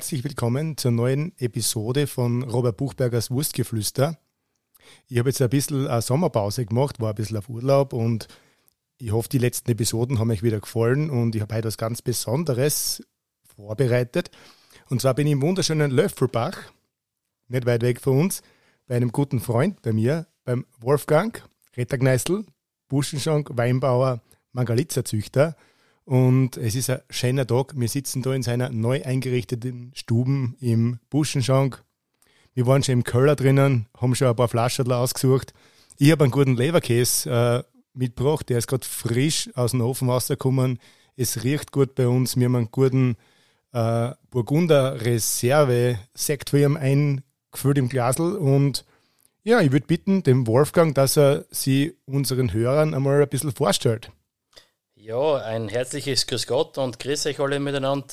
Herzlich willkommen zur neuen Episode von Robert Buchbergers Wurstgeflüster. Ich habe jetzt ein bisschen eine Sommerpause gemacht, war ein bisschen auf Urlaub und ich hoffe, die letzten Episoden haben euch wieder gefallen und ich habe heute was ganz Besonderes vorbereitet. Und zwar bin ich im wunderschönen Löffelbach, nicht weit weg von uns, bei einem guten Freund bei mir, beim Wolfgang Rettergneißl, Buschenschank, Weinbauer, Mangalitzer-Züchter. Und es ist ein schöner Tag. Wir sitzen da in seiner neu eingerichteten Stuben im Buschenschank. Wir waren schon im Köller drinnen, haben schon ein paar Flaschen ausgesucht. Ich habe einen guten Leberkäse äh, mitgebracht, der ist gerade frisch aus dem Ofen rausgekommen. Es riecht gut bei uns. Wir haben einen guten äh, Burgunder Reserve Sekt für ihn eingefüllt im Glasl und ja, ich würde bitten, dem Wolfgang, dass er sie unseren Hörern einmal ein bisschen vorstellt. Ja, ein herzliches Grüß Gott und grüß euch alle miteinander.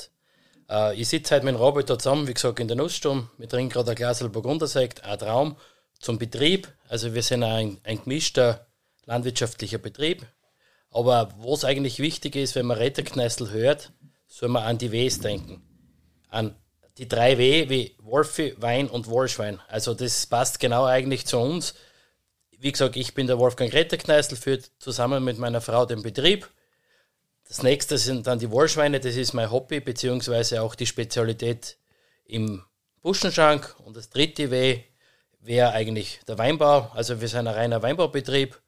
Äh, ich sitze heute mit Robert da zusammen, wie gesagt, in der Nussstube. Wir trinken gerade ein Glas Burgundersekt, ein Traum zum Betrieb. Also wir sind ein, ein gemischter landwirtschaftlicher Betrieb. Aber was eigentlich wichtig ist, wenn man Retterkneißl hört, soll man an die Ws denken. An die drei W wie Wolfi, Wein und Wohlschwein. Also das passt genau eigentlich zu uns. Wie gesagt, ich bin der Wolfgang Retterkneißl, führt zusammen mit meiner Frau den Betrieb. Das nächste sind dann die Wohlschweine, das ist mein Hobby, beziehungsweise auch die Spezialität im Buschenschank. Und das dritte W wäre eigentlich der Weinbau. Also wir sind ein reiner Weinbaubetrieb.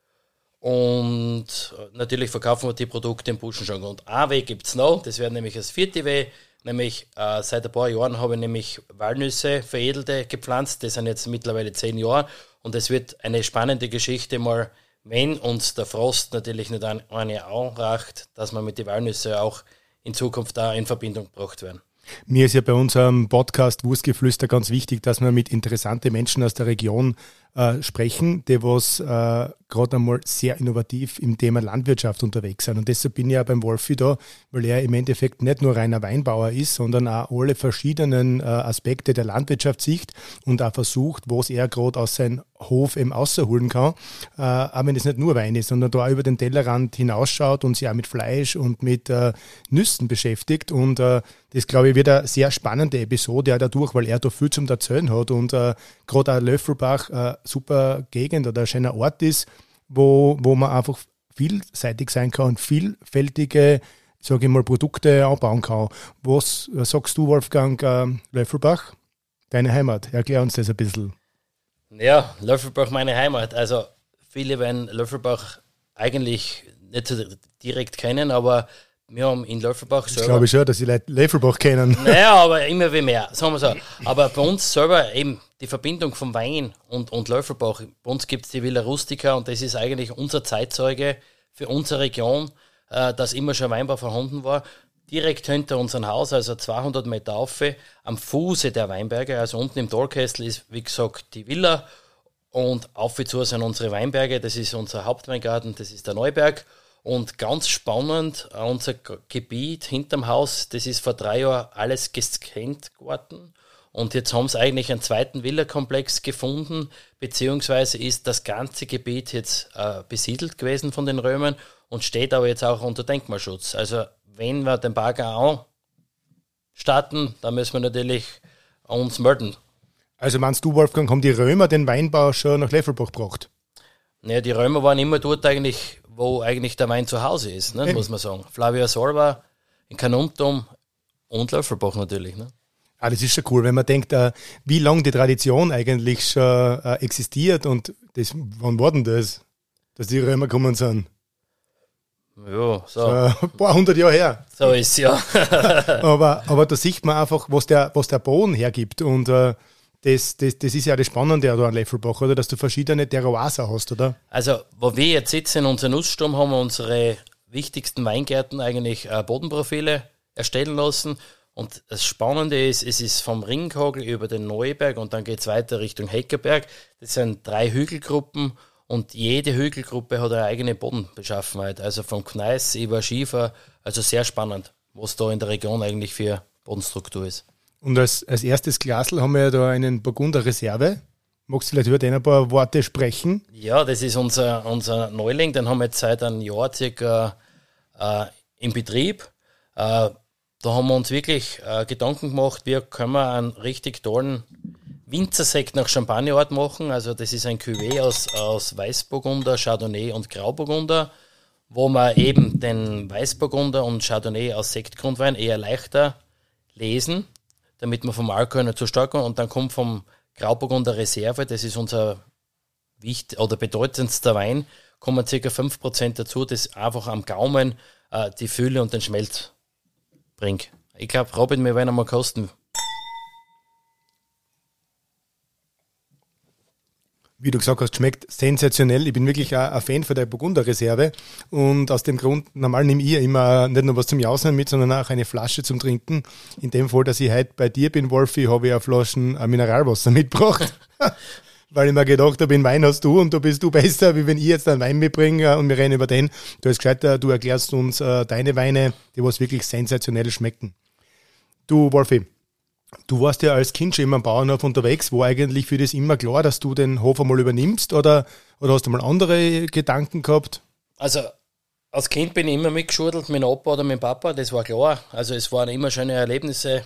Und natürlich verkaufen wir die Produkte im Buschenschank. Und ein W gibt es noch, das wäre nämlich das vierte W, Nämlich äh, seit ein paar Jahren habe ich nämlich Walnüsse, veredelte, gepflanzt. Das sind jetzt mittlerweile zehn Jahre. Und es wird eine spannende Geschichte mal, wenn uns der Frost natürlich nicht eine anracht, dass man mit den Walnüsse auch in Zukunft da in Verbindung gebracht werden. Mir ist ja bei unserem Podcast Wurstgeflüster ganz wichtig, dass wir mit interessanten Menschen aus der Region äh, sprechen, die was äh, gerade einmal sehr innovativ im Thema Landwirtschaft unterwegs sind. Und deshalb bin ich ja beim Wolfi da, weil er im Endeffekt nicht nur reiner Weinbauer ist, sondern auch alle verschiedenen äh, Aspekte der Landwirtschaft sieht und auch versucht, was er gerade aus seinem Hof eben rausholen kann. Äh, auch wenn es nicht nur Wein ist, sondern da auch über den Tellerrand hinausschaut und sich auch mit Fleisch und mit äh, Nüssen beschäftigt. Und äh, das, glaube ich, wird eine sehr spannende Episode auch dadurch, weil er da viel zum Erzählen hat und äh, gerade auch Löffelbach äh, super Gegend oder ein schöner Ort ist, wo, wo man einfach vielseitig sein kann und vielfältige, sage ich mal, Produkte anbauen kann. Was sagst du, Wolfgang äh, Löffelbach? Deine Heimat. Erklär uns das ein bisschen. Ja, Löffelbach meine Heimat. Also viele werden Löffelbach eigentlich nicht so direkt kennen, aber wir haben in Löffelbach selber. Ich glaube schon, dass sie Leute Löffelbach kennen. Naja, aber immer wie mehr, sagen wir so. Aber bei uns selber eben die Verbindung vom Wein und, und Löffelbach. Bei uns gibt es die Villa Rustica und das ist eigentlich unser Zeitzeuge für unsere Region, äh, dass immer schon Weinbau vorhanden war. Direkt hinter unserem Haus, also 200 Meter auf, am Fuße der Weinberge, also unten im Talkessel ist, wie gesagt, die Villa und auf zu sind unsere Weinberge. Das ist unser Hauptweingarten, das ist der Neuberg. Und ganz spannend, äh, unser Gebiet hinterm Haus, das ist vor drei Jahren alles gescannt geworden. Und jetzt haben sie eigentlich einen zweiten Villakomplex gefunden, beziehungsweise ist das ganze Gebiet jetzt äh, besiedelt gewesen von den Römern und steht aber jetzt auch unter Denkmalschutz. Also wenn wir den Bagger starten, dann müssen wir natürlich uns melden. Also meinst du, Wolfgang, haben die Römer den Weinbau schon nach Leffelbach gebracht? Naja, die Römer waren immer dort eigentlich wo eigentlich der Wein zu Hause ist, ne, muss man sagen. Flavia Solva in Kanuntum und Löffelbach natürlich. Ne? Ah, das ist schon cool, wenn man denkt, äh, wie lange die Tradition eigentlich schon äh, existiert und das, wann war denn das, dass die Römer gekommen sind? Ja, so. so. Ein paar hundert Jahre her. So ist es ja. aber, aber da sieht man einfach, was der, was der Boden hergibt und äh, das, das, das ist ja das Spannende an Leffelbach, oder? Dass du verschiedene Terroirs hast, oder? Also, wo wir jetzt sitzen in unserem Nusssturm, haben wir unsere wichtigsten Weingärten eigentlich äh, Bodenprofile erstellen lassen. Und das Spannende ist, es ist vom Ringkogel über den Neuberg und dann geht es weiter Richtung Heckerberg. Das sind drei Hügelgruppen und jede Hügelgruppe hat eine eigene Bodenbeschaffenheit. Also vom Gneis über Schiefer, also sehr spannend, was da in der Region eigentlich für Bodenstruktur ist. Und als, als erstes Glasl haben wir ja da einen Burgunder Reserve. Magst du vielleicht über den ein paar Worte sprechen? Ja, das ist unser, unser Neuling, den haben wir jetzt seit einem Jahr circa äh, im Betrieb. Äh, da haben wir uns wirklich äh, Gedanken gemacht, wie können wir einen richtig tollen Winzersekt nach Champagnerart machen. Also das ist ein Cuvée aus, aus Weißburgunder, Chardonnay und Grauburgunder, wo man eben den Weißburgunder und Chardonnay aus Sektgrundwein eher leichter lesen, damit man vom Alkohol nicht zu stark kommt. Und dann kommt vom Grauburgunder Reserve, das ist unser wichtig oder bedeutendster Wein, kommen ca. 5% dazu, das einfach am Gaumen äh, die Fülle und den Schmelz bringt. Ich glaube, Robin, wir werden einmal kosten. Wie du gesagt hast, schmeckt sensationell. Ich bin wirklich ein Fan von der Burgunder-Reserve und aus dem Grund, normal nehme ich immer nicht nur was zum Jausen mit, sondern auch eine Flasche zum Trinken. In dem Fall, dass ich heute bei dir bin, Wolfi, habe ich eine Flasche Mineralwasser mitgebracht. Weil ich mir gedacht habe, in Wein hast du und da bist du besser, wie wenn ich jetzt einen Wein mitbringe und wir reden über den. Du hast gescheiter, du erklärst uns äh, deine Weine, die was wirklich sensationell schmecken. Du, Wolfi, Du warst ja als Kind schon immer am Bauernhof unterwegs. War eigentlich für das immer klar, dass du den Hof einmal übernimmst oder, oder hast du mal andere Gedanken gehabt? Also als Kind bin ich immer mitgeschudelt, mit dem Opa oder mit dem Papa, das war klar. Also es waren immer schöne Erlebnisse.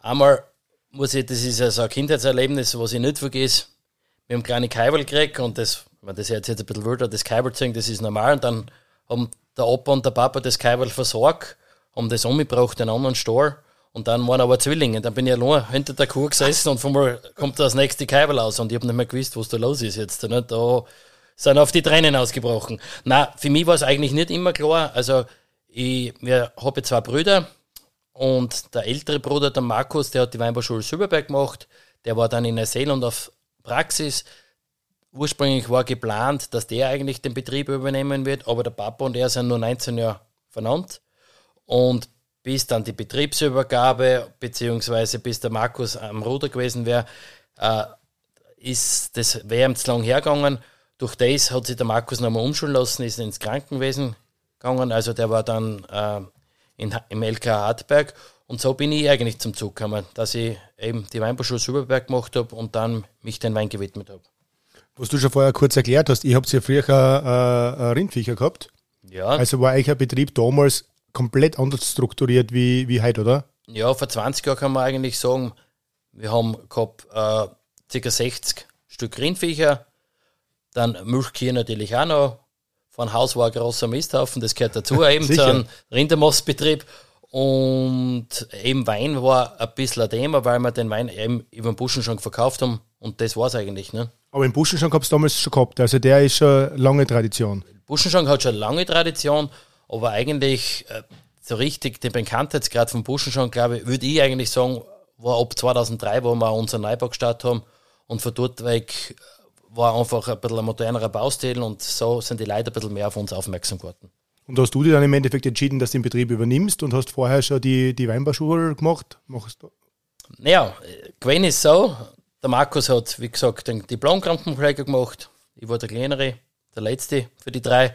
Einmal muss ich, das ist ja so ein Kindheitserlebnis, was ich nicht vergesse. Wir haben kleine Keibel gekriegt und das, wenn das jetzt, ein bisschen wilder, das Keibel zu das ist normal. Und dann haben der Opa und der Papa das Keibel versorgt, haben das umgebracht in einen anderen Store. Und dann waren aber Zwillinge. Dann bin ich allein hinter der Kuh gesessen und von mir kommt das nächste Kabel aus und ich habe nicht mehr gewusst, was da los ist jetzt. Nicht? Da sind auf die Tränen ausgebrochen. Na, für mich war es eigentlich nicht immer klar. Also ich wir habe zwei Brüder und der ältere Bruder, der Markus, der hat die Weinbauschule Silberberg gemacht. Der war dann in Neuseeland auf Praxis. Ursprünglich war geplant, dass der eigentlich den Betrieb übernehmen wird, aber der Papa und er sind nur 19 Jahre vernannt. Und bis dann die Betriebsübergabe, beziehungsweise bis der Markus am Ruder gewesen wäre, äh, ist das wäre zu lang hergegangen. Durch das hat sich der Markus nochmal umschulen lassen, ist ins Krankenwesen gegangen. Also der war dann äh, in, im LK Hartberg. Und so bin ich eigentlich zum Zug gekommen, dass ich eben die Weinbauschule Superberg gemacht habe und dann mich den Wein gewidmet habe. Was du schon vorher kurz erklärt hast, ihr habt ja früher äh, äh, Rindviecher gehabt. Ja. Also war euch ein Betrieb damals komplett anders strukturiert wie, wie heute, oder? Ja, vor 20 Jahren kann man eigentlich sagen, wir haben gehabt äh, ca. 60 Stück Rindviecher, dann Milchkühe natürlich auch noch. Von Haus war ein großer Misthaufen, das gehört dazu, eben zu einem Rindermastbetrieb. Und eben Wein war ein bisschen ein Thema, weil wir den Wein eben über den Buschen schon verkauft haben und das war es eigentlich. Ne? Aber im Buschenschank habt ihr damals schon gehabt, also der ist schon lange Tradition. Buschenschank hat schon lange Tradition aber eigentlich äh, so richtig den Bekanntheitsgrad von Buschen schon, glaube ich, würde ich eigentlich sagen, war ab 2003, wo wir unseren Neubau gestartet haben. Und von dort weg war einfach ein bisschen ein modernerer Baustil und so sind die Leute ein bisschen mehr auf uns aufmerksam geworden. Und hast du dich dann im Endeffekt entschieden, dass du den Betrieb übernimmst und hast vorher schon die, die Weinbauschule gemacht? Machst du? Naja, gewesen ist so, der Markus hat, wie gesagt, den Diplom-Krankenpfleger gemacht. Ich war der Kleinere, der Letzte für die drei.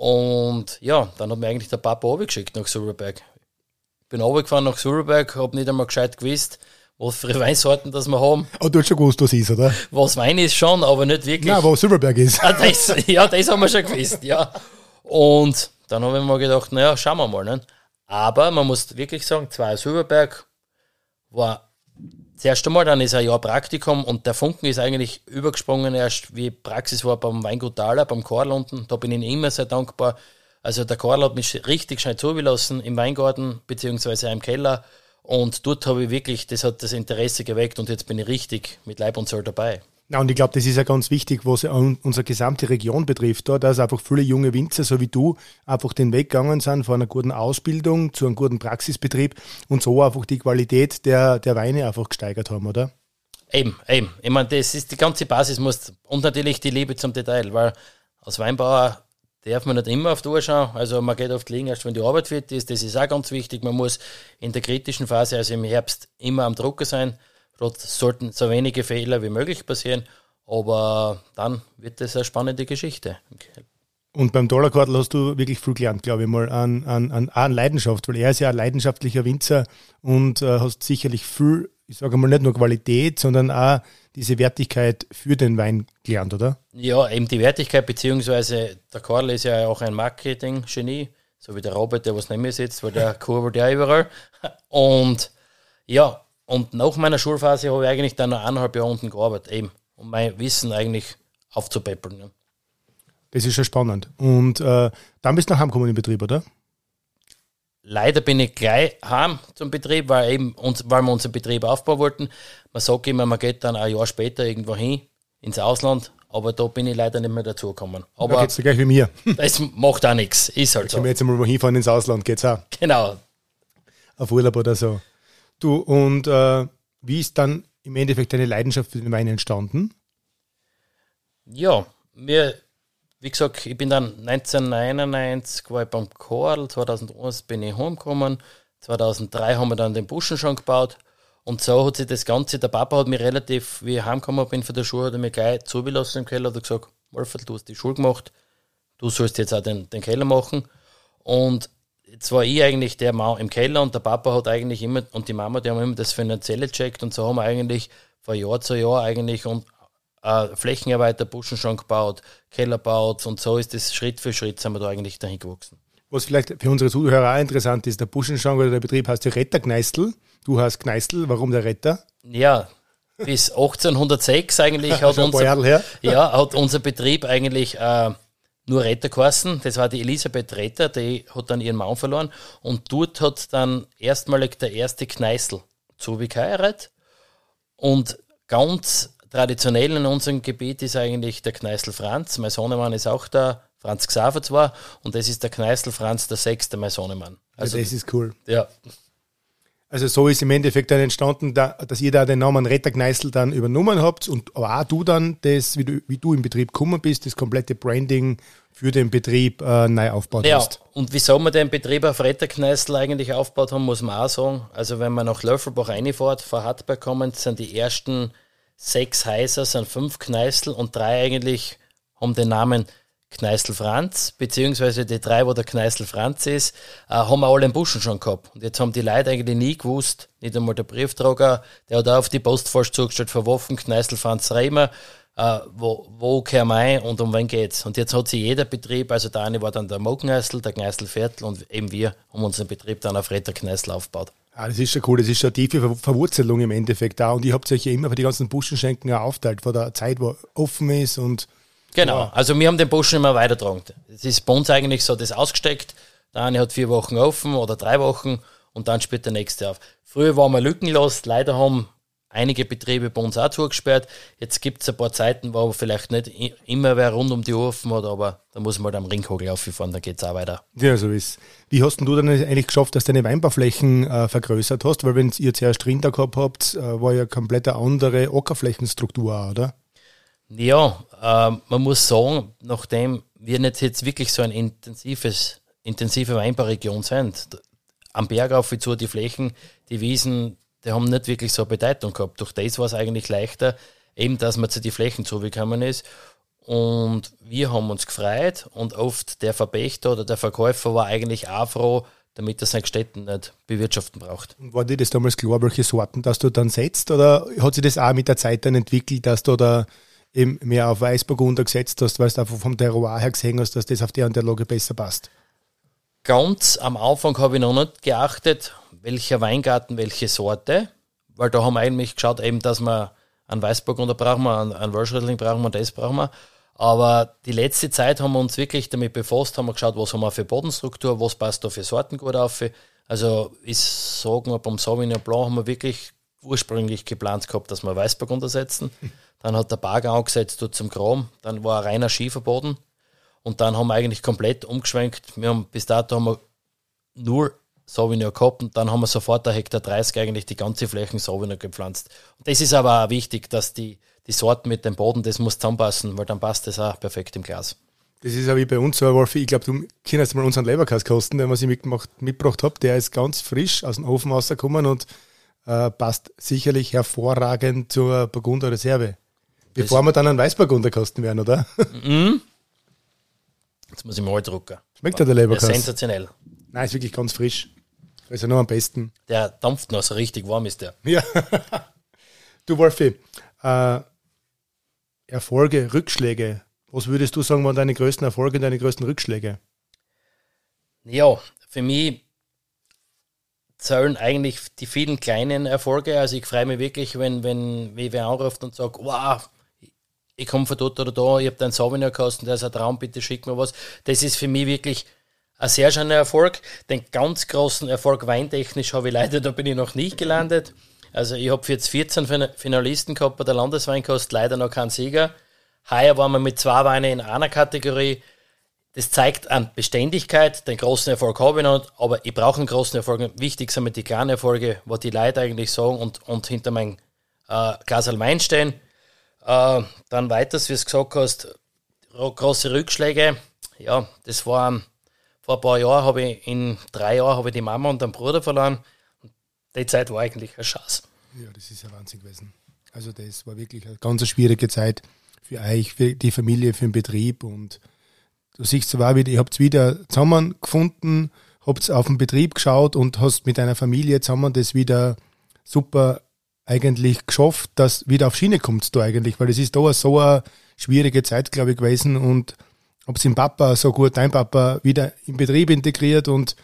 Und ja, dann hat mir eigentlich der Papa runtergeschickt nach. Ich bin runtergefahren nach Silberberg, habe nicht einmal gescheit gewusst, was für Weinsorten das wir haben. Aber oh, du hast schon gewusst, was ist, oder? Was Wein ist schon, aber nicht wirklich. Nein, wo Silberberg ist. Ah, das, ja, das haben wir schon gewusst, ja. Und dann habe ich mir gedacht, naja, schauen wir mal. Ne? Aber man muss wirklich sagen, zwei Silberberg war das erste Mal, dann ist ein Jahr Praktikum und der Funken ist eigentlich übergesprungen erst, wie Praxis war beim Weingut Thaler, beim Karl unten. Da bin ich immer sehr dankbar. Also der Karl hat mich richtig schnell zugelassen im Weingarten beziehungsweise im Keller und dort habe ich wirklich, das hat das Interesse geweckt und jetzt bin ich richtig mit Leib und Soll dabei. Ja, und ich glaube, das ist ja ganz wichtig, was unsere gesamte Region betrifft, da, dass einfach viele junge Winzer, so wie du, einfach den Weg gegangen sind von einer guten Ausbildung zu einem guten Praxisbetrieb und so einfach die Qualität der, der Weine einfach gesteigert haben, oder? Eben, eben. Ich meine, das ist die ganze Basis muss, und natürlich die Liebe zum Detail, weil als Weinbauer darf man nicht immer auf die Uhr schauen. Also man geht oft liegen, erst wenn die Arbeit fit ist. Das ist auch ganz wichtig. Man muss in der kritischen Phase, also im Herbst, immer am Drucker sein. Dort sollten so wenige Fehler wie möglich passieren, aber dann wird das eine spannende Geschichte. Okay. Und beim Dollarquartel hast du wirklich viel gelernt, glaube ich mal, an, an, an, an Leidenschaft, weil er ist ja ein leidenschaftlicher Winzer und äh, hast sicherlich viel, ich sage mal nicht nur Qualität, sondern auch diese Wertigkeit für den Wein gelernt, oder? Ja, eben die Wertigkeit, beziehungsweise der Karl ist ja auch ein Marketing-Genie. so wie der Robert, der was neben mir sitzt, weil der kurbelt ja überall. Und ja, und nach meiner Schulphase habe ich eigentlich dann noch eineinhalb Jahre unten gearbeitet, eben, um mein Wissen eigentlich aufzupäppeln. Ja. Das ist schon spannend. Und äh, dann bist du nach heimgekommen im Betrieb, oder? Leider bin ich gleich heim zum Betrieb, weil, eben uns, weil wir unseren Betrieb aufbauen wollten. Man sagt immer, man geht dann ein Jahr später irgendwo hin, ins Ausland, aber da bin ich leider nicht mehr dazugekommen. Aber da geht's dir gleich wie mir. das macht auch nichts, ist halt so. Wenn wir jetzt einmal hinfahren ins Ausland, geht's auch. Genau. Auf Urlaub oder so. Du, und äh, wie ist dann im Endeffekt deine Leidenschaft für den Wein entstanden? Ja, mir, wie gesagt, ich bin dann 1999 war ich beim Chorl, 2001 bin ich heimgekommen, 2003 haben wir dann den Buschen schon gebaut und so hat sich das Ganze, der Papa hat mich relativ, wie ich heimgekommen bin von der Schule, hat er mich gleich zugelassen im Keller, hat gesagt, Wolfert, du hast die Schule gemacht, du sollst jetzt auch den, den Keller machen und jetzt war ich eigentlich der Mann im Keller und der Papa hat eigentlich immer und die Mama, die haben immer das Finanzielle checkt und so haben wir eigentlich von Jahr zu Jahr eigentlich und äh, Flächenerweiter, Buschen schon gebaut, Keller baut und so ist das Schritt für Schritt sind wir da eigentlich dahin gewachsen. Was vielleicht für unsere Zuhörer auch interessant ist, der Buschenschank oder der Betrieb heißt ja Retterkneistel. Du hast Kneistel, warum der Retter? Ja, bis 1806 eigentlich hat, unser, ja, hat unser Betrieb eigentlich äh, nur Retter geheißen. Das war die Elisabeth Retter, die hat dann ihren Mann verloren. Und dort hat dann erstmalig der erste Kneißl zu geheiratet. Und ganz traditionell in unserem Gebiet ist eigentlich der Kneißl Franz. Mein Sohnemann ist auch da, Franz Xaver zwar. Und das ist der Kneißl Franz, der sechste, mein Sohnemann. Also, ja, das ist cool. Ja. Also so ist im Endeffekt dann entstanden, dass ihr da den Namen Rettergneißel dann übernommen habt und auch du dann das, wie du, wie du im Betrieb gekommen bist, das komplette Branding für den Betrieb äh, neu aufbaut ja, hast. und wieso wir den Betrieb auf Rettergneißel eigentlich aufgebaut haben, muss man auch sagen. Also wenn man nach Löffelbach reinfährt, vor Hartberg kommen, sind die ersten sechs Häuser, sind fünf Kneißel und drei eigentlich haben den Namen Kneißl Franz, beziehungsweise die drei, wo der Kneißl Franz ist, äh, haben wir alle im Buschen schon gehabt. Und jetzt haben die Leute eigentlich nie gewusst, nicht einmal der Brieftrager, der hat auch auf die Postfalsch zugestellt, verworfen, Kneißl Franz Reimer, äh, wo, wo käme ein und um wen geht's? Und jetzt hat sich jeder Betrieb, also der eine war dann der Mogneißl, der Kneißl Viertel und eben wir haben unseren Betrieb dann auf Retter Kneißl aufgebaut. Ah, das ist schon cool, das ist schon tiefe Ver Verwurzelung im Endeffekt da. Und ich habt euch ja immer für die ganzen Buschenschenken auch aufteilt, vor der Zeit, wo offen ist und Genau, ja. also wir haben den Buschen immer weitergetragen. Es ist bei uns eigentlich so das ausgesteckt. Der eine hat vier Wochen offen oder drei Wochen und dann spielt der nächste auf. Früher waren wir lückenlos, leider haben einige Betriebe bei uns auch zugesperrt. Jetzt gibt es ein paar Zeiten, wo vielleicht nicht immer wer rund um die Uhr offen hat, aber da muss man halt am Ringkogel auffahren, dann geht es auch weiter. Ja, so ist Wie hast du dann eigentlich geschafft, dass du deine Weinbauflächen äh, vergrößert hast? Weil wenn ihr zuerst Rinder gehabt habt, äh, war ja komplett eine andere Ockerflächenstruktur, oder? Ja, äh, man muss sagen, nachdem wir nicht jetzt wirklich so ein intensives, intensive Weinbauregion sind, am Berg auf wie zu die Flächen, die Wiesen, die haben nicht wirklich so eine Bedeutung gehabt. Durch das war es eigentlich leichter, eben, dass man zu den Flächen zugekommen ist. Und wir haben uns gefreut und oft der Verpächter oder der Verkäufer war eigentlich auch froh, damit er seine Städten nicht bewirtschaften braucht. War dir das damals klar, welche Sorten dass du dann setzt? Oder hat sich das auch mit der Zeit dann entwickelt, dass du da eben mehr auf Weißburgunder gesetzt hast, weil du einfach vom Terroir her gesehen hast, dass das auf der und der Lage besser passt? Ganz am Anfang habe ich noch nicht geachtet, welcher Weingarten, welche Sorte, weil da haben wir eigentlich geschaut, eben, dass wir einen Weißburgunder brauchen wir, einen, einen Welschriedling brauchen wir, das brauchen wir. Aber die letzte Zeit haben wir uns wirklich damit befasst, haben wir geschaut, was haben wir für Bodenstruktur, was passt da für Sorten gut auf. Also ich sage mal, beim Sauvignon Blanc haben wir wirklich ursprünglich geplant gehabt, dass wir Weißburgunder setzen. Dann hat der Bagger angesetzt dort zum Kram. Dann war ein reiner Schieferboden. Und dann haben wir eigentlich komplett umgeschwenkt. Wir haben, bis dato haben wir nur Sauvignon gehabt und dann haben wir sofort der Hektar 30 eigentlich die ganze Fläche Sauvignon gepflanzt. Und das ist aber auch wichtig, dass die, die Sorten mit dem Boden, das muss zusammenpassen, weil dann passt das auch perfekt im Glas. Das ist auch wie bei uns so, Wolfi. Ich glaube, du kannst mal unseren Leberkass den was ich mitgemacht, mitgebracht habe. Der ist ganz frisch aus dem Ofen rausgekommen und äh, passt sicherlich hervorragend zur Burgunder Reserve. Bevor wir dann einen Weißburgunder kosten werden, oder? Mhm. Jetzt muss ich mal drucken. Schmeckt der Leberkass? Sensationell. Nein, ist wirklich ganz frisch. Also noch am besten. Der dampft noch so richtig warm ist der. Ja. du Wolfi, äh, Erfolge, Rückschläge. Was würdest du sagen, waren deine größten Erfolge und deine größten Rückschläge? Ja, für mich zählen eigentlich die vielen kleinen Erfolge. Also ich freue mich wirklich, wenn, wenn wer anruft und sagt, wow, ich komme von dort oder da, ich habe deinen Sauvignon kosten, der ist ein Traum, bitte schick mir was. Das ist für mich wirklich ein sehr schöner Erfolg. Den ganz großen Erfolg weintechnisch habe ich leider, da bin ich noch nicht gelandet. Also ich habe jetzt 14 Finalisten gehabt bei der Landesweinkost, leider noch keinen Sieger. Heuer waren wir mit zwei Weinen in einer Kategorie. Das zeigt an Beständigkeit. Den großen Erfolg habe ich noch, aber ich brauche einen großen Erfolg. Wichtig sind mir die kleinen Erfolge, was die Leute eigentlich sagen und, und hinter meinem äh, Glas Wein stehen. Äh, dann weiters, wie du gesagt hast, große Rückschläge. Ja, das war vor ein paar Jahren, habe ich in drei Jahren habe ich die Mama und den Bruder verloren. Die Zeit war eigentlich ein Schatz. Ja, das ist ja Wahnsinn gewesen. Also das war wirklich eine ganz schwierige Zeit für euch, für die Familie, für den Betrieb und du siehst zwar wieder, ihr habt wieder zusammengefunden, habt auf den Betrieb geschaut und hast mit deiner Familie zusammen das wieder super eigentlich geschafft, dass wieder auf Schiene kommt du eigentlich, weil es ist da so eine schwierige Zeit, glaube ich, gewesen und hab's den Papa so gut, dein Papa wieder im Betrieb integriert und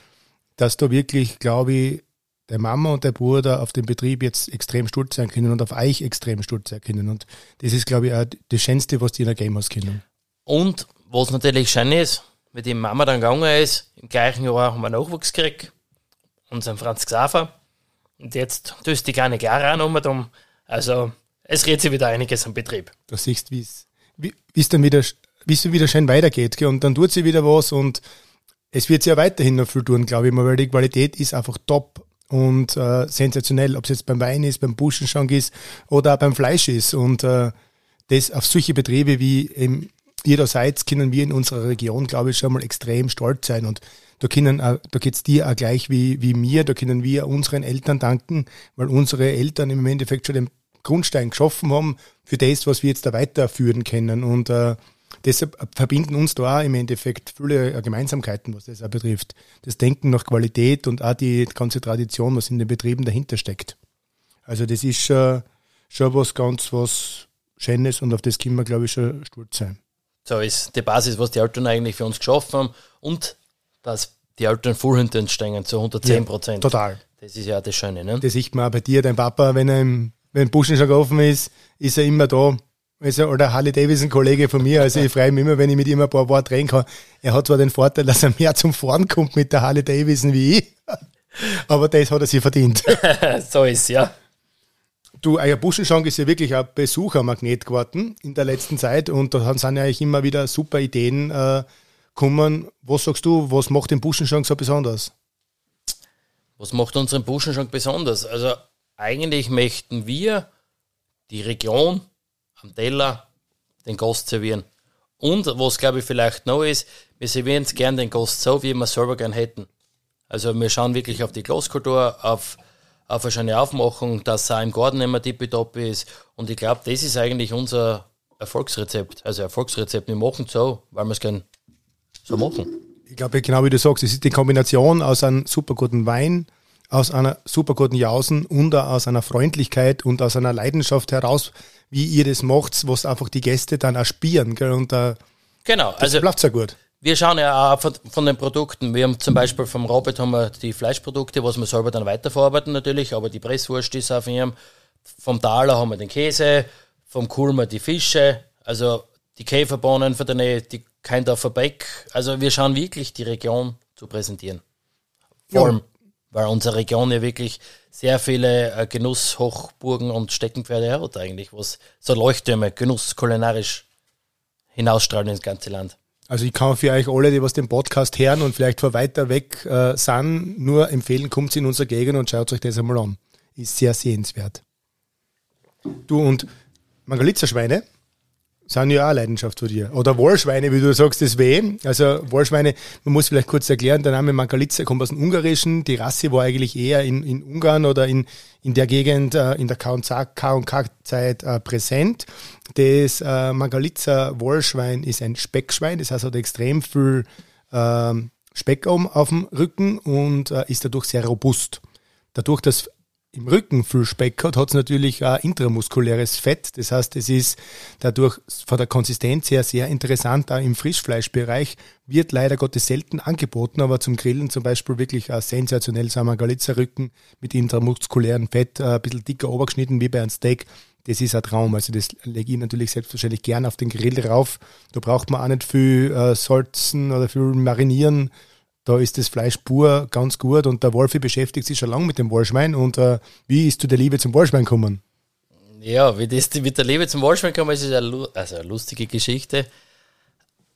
dass du wirklich, glaube ich, der Mama und der Bruder auf den Betrieb jetzt extrem stolz sein können und auf euch extrem stolz sein können. Und das ist, glaube ich, auch das Schönste, was die in der Game House können. Und was natürlich schön ist, mit dem Mama dann gegangen ist, im gleichen Jahr haben wir Nachwuchs gekriegt, unseren Franz Xaver. Und jetzt tust die kleine Clara auch noch um. Also, es redet sich wieder einiges am Betrieb. Du siehst, wie es dann wieder, wie es wieder schön weitergeht. Gell? Und dann tut sie wieder was und es wird sie ja weiterhin noch viel tun, glaube ich mal, weil die Qualität ist einfach top und äh, sensationell, ob es jetzt beim Wein ist, beim Buschenschank ist oder auch beim Fleisch ist. Und äh, das auf solche Betriebe wie eben ihr da seid, können wir in unserer Region, glaube ich, schon mal extrem stolz sein. Und da können, da geht's dir auch gleich wie, wie mir, da können wir unseren Eltern danken, weil unsere Eltern im Endeffekt schon den Grundstein geschaffen haben für das, was wir jetzt da weiterführen können. Und äh, deshalb verbinden uns da auch im Endeffekt viele Gemeinsamkeiten, was das auch betrifft. Das Denken nach Qualität und auch die ganze Tradition, was in den Betrieben dahinter steckt. Also das ist äh, schon was ganz was Schönes und auf das können wir, glaube ich, schon stolz sein. So ist die Basis, was die Eltern eigentlich für uns geschaffen haben und dass die Eltern voll hinter uns stehen, zu 110 Prozent. Ja, total. Das ist ja das Schöne. Ne? Das sieht man auch bei dir, dein Papa, wenn er im, wenn Buschen schon offen ist, ist er immer da. Also, oder Harley Davidson, Kollege von mir, also ich freue mich immer, wenn ich mit ihm ein paar Worte reden kann. Er hat zwar den Vorteil, dass er mehr zum Fahren kommt mit der Harley Davidson wie ich, aber das hat er sich verdient. so ist ja. Du, euer Buschenschank ist ja wirklich ein Besuchermagnet geworden in der letzten Zeit und da sind ja eigentlich immer wieder super Ideen äh, gekommen. Was sagst du, was macht den Buschenschank so besonders? Was macht unseren Buschenschank besonders? Also eigentlich möchten wir die Region am Teller den Gast servieren. Und was glaube ich vielleicht noch ist, wir servieren es gern den Gast so, wie wir es selber gern hätten. Also wir schauen wirklich auf die Glaskultur, auf auf eine schöne Aufmachung, dass auch im Garten immer tippitoppi ist. Und ich glaube, das ist eigentlich unser Erfolgsrezept. Also Erfolgsrezept, wir machen es so, weil wir es gerne so machen. Ich glaube, genau wie du sagst, es ist die Kombination aus einem super guten Wein, aus einer super guten Jausen und aus einer Freundlichkeit und aus einer Leidenschaft heraus, wie ihr das macht, was einfach die Gäste dann. Gell? Und äh, genau, das also bleibt sehr gut wir schauen ja auch von, von, den Produkten. Wir haben zum Beispiel vom Robert haben wir die Fleischprodukte, was wir selber dann weiterverarbeiten natürlich, aber die Presswurst ist auf ihm. Vom Taler haben wir den Käse, vom Kulmer die Fische, also die Käferbohnen von der Nähe, die kein auf Beck. Also wir schauen wirklich die Region zu präsentieren. Vor allem, weil unsere Region ja wirklich sehr viele äh, Genusshochburgen und Steckenpferde hat eigentlich, was so Leuchttürme, Genuss kulinarisch hinausstrahlen ins ganze Land. Also ich kann für euch alle, die was den Podcast hören und vielleicht von weiter weg äh, sind, nur empfehlen, kommt in unsere Gegend und schaut euch das einmal an. Ist sehr sehenswert. Du und Mangalitzer-Schweine sind ja auch eine Leidenschaft von dir. Oder Wollschweine, wie du sagst, das weh. Also Wollschweine, man muss vielleicht kurz erklären, der Name Mangalitzer kommt aus dem Ungarischen. Die Rasse war eigentlich eher in, in Ungarn oder in, in der Gegend äh, in der K&K-Zeit äh, präsent. Das äh, Mangalitzer Wollschwein ist ein Speckschwein, das heißt, hat extrem viel äh, Speck auf dem Rücken und äh, ist dadurch sehr robust. Dadurch, dass im Rücken viel Speck hat, hat es natürlich auch intramuskuläres Fett. Das heißt, es ist dadurch von der Konsistenz her sehr interessant, auch im Frischfleischbereich. Wird leider Gottes selten angeboten, aber zum Grillen zum Beispiel wirklich ein sensationell Samagalitza-Rücken mit intramuskulärem Fett, ein bisschen dicker obergeschnitten wie bei einem Steak. Das ist ein Traum. Also das lege ich natürlich selbstverständlich gern auf den Grill rauf. Da braucht man auch nicht viel äh, Salzen oder viel Marinieren da ist das Fleisch pur ganz gut und der Wolfi beschäftigt sich schon lange mit dem Wollschwein. Und äh, wie ist du der Liebe zum Wollschwein gekommen? Ja, wie das mit der Liebe zum Wollschwein gekommen ist, ist eine, also eine lustige Geschichte.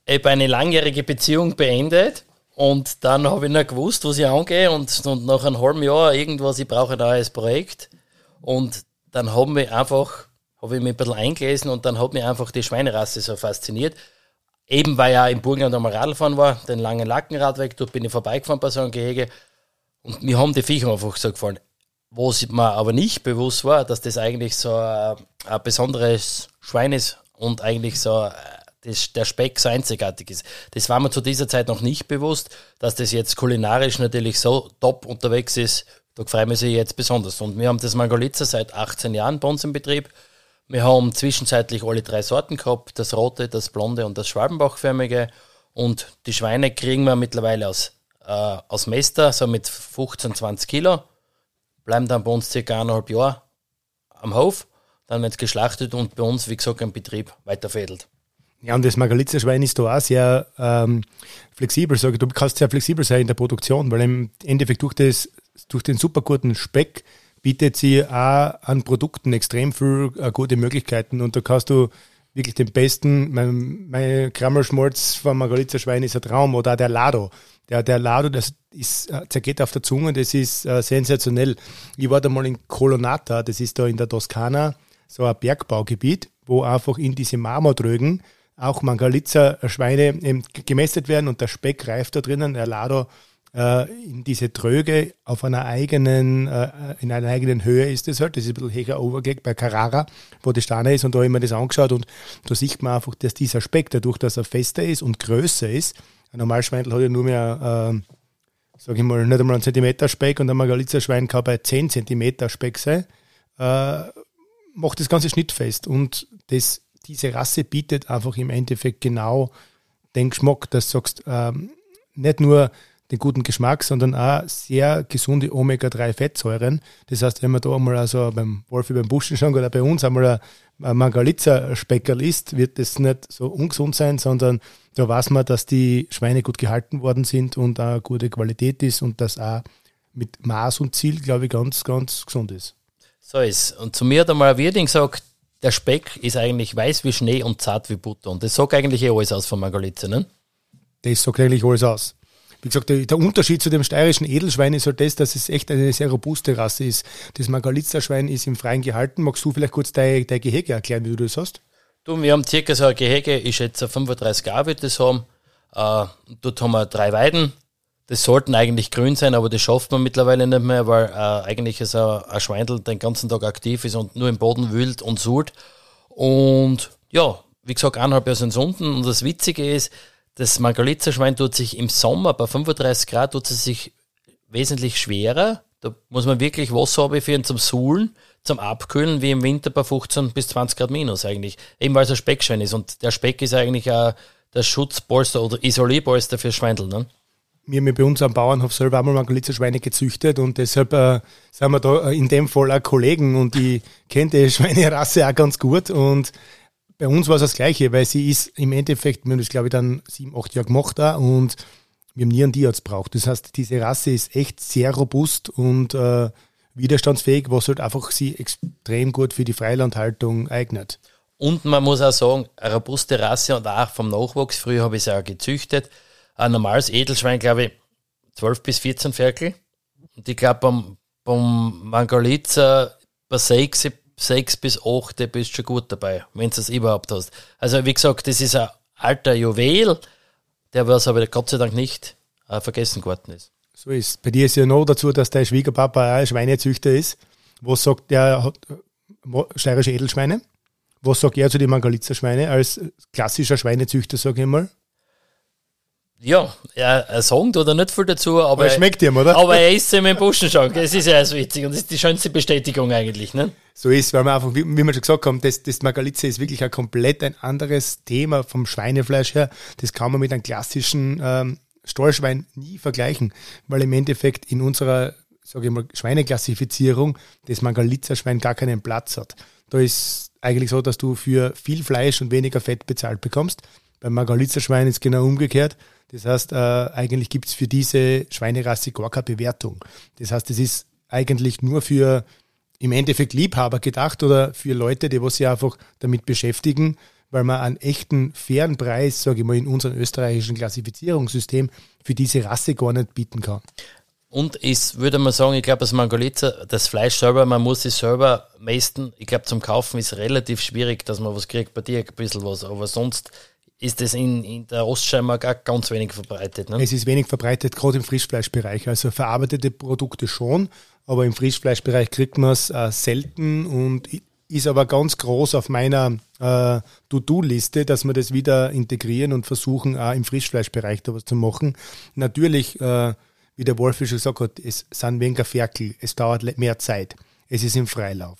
Ich habe eine langjährige Beziehung beendet und dann habe ich noch gewusst, was ich angehe und, und nach einem halben Jahr irgendwas, ich brauche ein neues Projekt. Und dann haben wir einfach, habe ich mich ein bisschen eingelesen und dann hat mich einfach die Schweinerasse so fasziniert. Eben weil ja im Burgenland einmal Radfahren war, den langen Lackenradweg, dort bin ich vorbeigefahren bei so einem Gehege. Und mir haben die Viecher einfach so gefallen. Was mir aber nicht bewusst war, dass das eigentlich so ein, ein besonderes Schwein ist und eigentlich so äh, das, der Speck so einzigartig ist. Das war mir zu dieser Zeit noch nicht bewusst, dass das jetzt kulinarisch natürlich so top unterwegs ist. Da freue ich mich jetzt besonders. Und wir haben das Mangalitza seit 18 Jahren bei uns im Betrieb. Wir haben zwischenzeitlich alle drei Sorten gehabt, das rote, das blonde und das schwalbenbachförmige. Und die Schweine kriegen wir mittlerweile aus, äh, aus Mester, so mit 15, 20 Kilo. Bleiben dann bei uns circa eineinhalb Jahre am Hof. Dann wird es geschlachtet und bei uns, wie gesagt, im Betrieb weiterfädelt. Ja, und das Margalitzer-Schwein ist da auch sehr ähm, flexibel. Sag, du kannst sehr flexibel sein in der Produktion, weil im Endeffekt durch, das, durch den super guten Speck bietet sie auch an Produkten extrem viel äh, gute Möglichkeiten und da kannst du wirklich den besten, mein, mein Krammelschmalz vom Margalitzer Schwein ist ein Traum oder auch der Lado. Der, der Lado, das ist, äh, zergeht auf der Zunge, das ist äh, sensationell. Ich war da mal in Colonata, das ist da in der Toskana, so ein Bergbaugebiet, wo einfach in diese Marmortrögen auch Mangalitzer Schweine gemästet werden und der Speck reift da drinnen. Der Lado äh, in diese Tröge auf einer eigenen, äh, in einer eigenen Höhe ist es halt. Das ist ein bisschen höher overgelegt bei Carrara, wo die Steine ist und da mir das angeschaut und da sieht man einfach, dass dieser Speck, dadurch, dass er fester ist und größer ist, ein Normalschweindel hat ja nur mehr, äh, sage ich mal, nicht einmal einen Zentimeter Speck und ein Magalitzer-Schwein kann bei 10 Zentimeter Speck sein, äh, macht das Ganze schnittfest und das, diese Rasse bietet einfach im Endeffekt genau den Geschmack, dass du sagst, ähm, nicht nur den guten Geschmack, sondern auch sehr gesunde Omega-3-Fettsäuren. Das heißt, wenn man da einmal also beim Wolfi beim Buschen schon oder bei uns einmal ein Mangalitza-Speckerl isst, wird das nicht so ungesund sein, sondern da weiß man, dass die Schweine gut gehalten worden sind und auch gute Qualität ist und das auch mit Maß und Ziel, glaube ich, ganz, ganz gesund ist. So ist Und zu mir hat einmal ein Wirding gesagt, der Speck ist eigentlich weiß wie Schnee und zart wie Butter. Und das sagt eigentlich eh alles aus von Mangalitze, ne? Das sagt eigentlich alles aus wie gesagt, der, Unterschied zu dem steirischen Edelschwein ist halt das, dass es echt eine sehr robuste Rasse ist. Das Magalitzer-Schwein ist im Freien gehalten. Magst du vielleicht kurz dein, dein Gehege erklären, wie du das hast? Du, wir haben circa so ein Gehege, ich schätze 35 Jahre wird das haben. Äh, dort haben wir drei Weiden. Das sollten eigentlich grün sein, aber das schafft man mittlerweile nicht mehr, weil äh, eigentlich ist ein, ein Schweindel den ganzen Tag aktiv ist und nur im Boden wühlt und suhlt. Und ja, wie gesagt, eineinhalb Jahre sind unten. Und das Witzige ist, das Margalitzer-Schwein tut sich im Sommer bei 35 Grad tut es sich wesentlich schwerer. Da muss man wirklich Wasser führen zum Suhlen, zum Abkühlen, wie im Winter bei 15 bis 20 Grad minus eigentlich. Eben weil es ein Speckschwein ist. Und der Speck ist eigentlich auch der Schutzpolster oder Isolierpolster für Schweindel. Ne? Wir haben bei uns am Bauernhof selber einmal Margalitzer Schweine gezüchtet und deshalb äh, sind wir da in dem Fall auch Kollegen und ich kenne die Schweinerasse auch ganz gut und bei uns war es das Gleiche, weil sie ist im Endeffekt, wir haben das glaube ich dann sieben, acht Jahre gemacht da und wir haben nie einen Tierarzt braucht. Das heißt, diese Rasse ist echt sehr robust und äh, widerstandsfähig, was halt einfach sie extrem gut für die Freilandhaltung eignet. Und man muss auch sagen, eine robuste Rasse und auch vom Nachwuchs, früher habe ich sie auch gezüchtet. Ein normales Edelschwein, glaube ich, 12 bis 14 Ferkel. Und ich glaube, beim, beim Mangalitza bei 6 sechs bis acht bist du schon gut dabei, wenn du es überhaupt hast. Also wie gesagt, das ist ein alter Juwel, der was aber Gott sei Dank nicht äh, vergessen geworden ist. So ist. Bei dir ist ja noch dazu, dass dein Schwiegerpapa ein Schweinezüchter ist. Was sagt der hat äh, steirische Edelschweine? Was sagt er zu den Mangalitzer Schweine als klassischer Schweinezüchter, sage ich mal? ja, er, er sagt oder nicht viel dazu, aber, Aber es schmeckt ihm, oder? aber er isst ihm im Buschenschank. Das ist ja so witzig und das ist die schönste Bestätigung eigentlich. Ne? So ist, weil wir einfach, wie, wie wir schon gesagt haben, das, das Magalitze ist wirklich ein komplett ein anderes Thema vom Schweinefleisch her. Das kann man mit einem klassischen ähm, Stallschwein nie vergleichen, weil im Endeffekt in unserer, sage ich mal, Schweineklassifizierung das Magalitzer-Schwein gar keinen Platz hat. Da ist eigentlich so, dass du für viel Fleisch und weniger Fett bezahlt bekommst. Beim Magalitzer-Schwein ist genau umgekehrt. Das heißt, äh, eigentlich gibt es für diese Schweinerasse gar keine Bewertung. Das heißt, es ist eigentlich nur für im Endeffekt Liebhaber gedacht oder für Leute, die was sich einfach damit beschäftigen, weil man einen echten fairen Preis, sage ich mal, in unserem österreichischen Klassifizierungssystem für diese Rasse gar nicht bieten kann. Und ist, würde man sagen, ich glaube, das Mangalitzer, das Fleisch selber, man muss es selber meisten, ich glaube, zum Kaufen ist relativ schwierig, dass man was kriegt, bei dir ein bisschen was, aber sonst ist das in, in der Ostscheimark auch ganz wenig verbreitet. Ne? Es ist wenig verbreitet, gerade im Frischfleischbereich. Also verarbeitete Produkte schon, aber im Frischfleischbereich kriegt man es äh, selten und ist aber ganz groß auf meiner äh, To-Do-Liste, dass wir das wieder integrieren und versuchen, auch im Frischfleischbereich da was zu machen. Natürlich, äh, wie der Wolf schon gesagt hat, es sind weniger Ferkel, es dauert mehr Zeit. Es ist im Freilauf.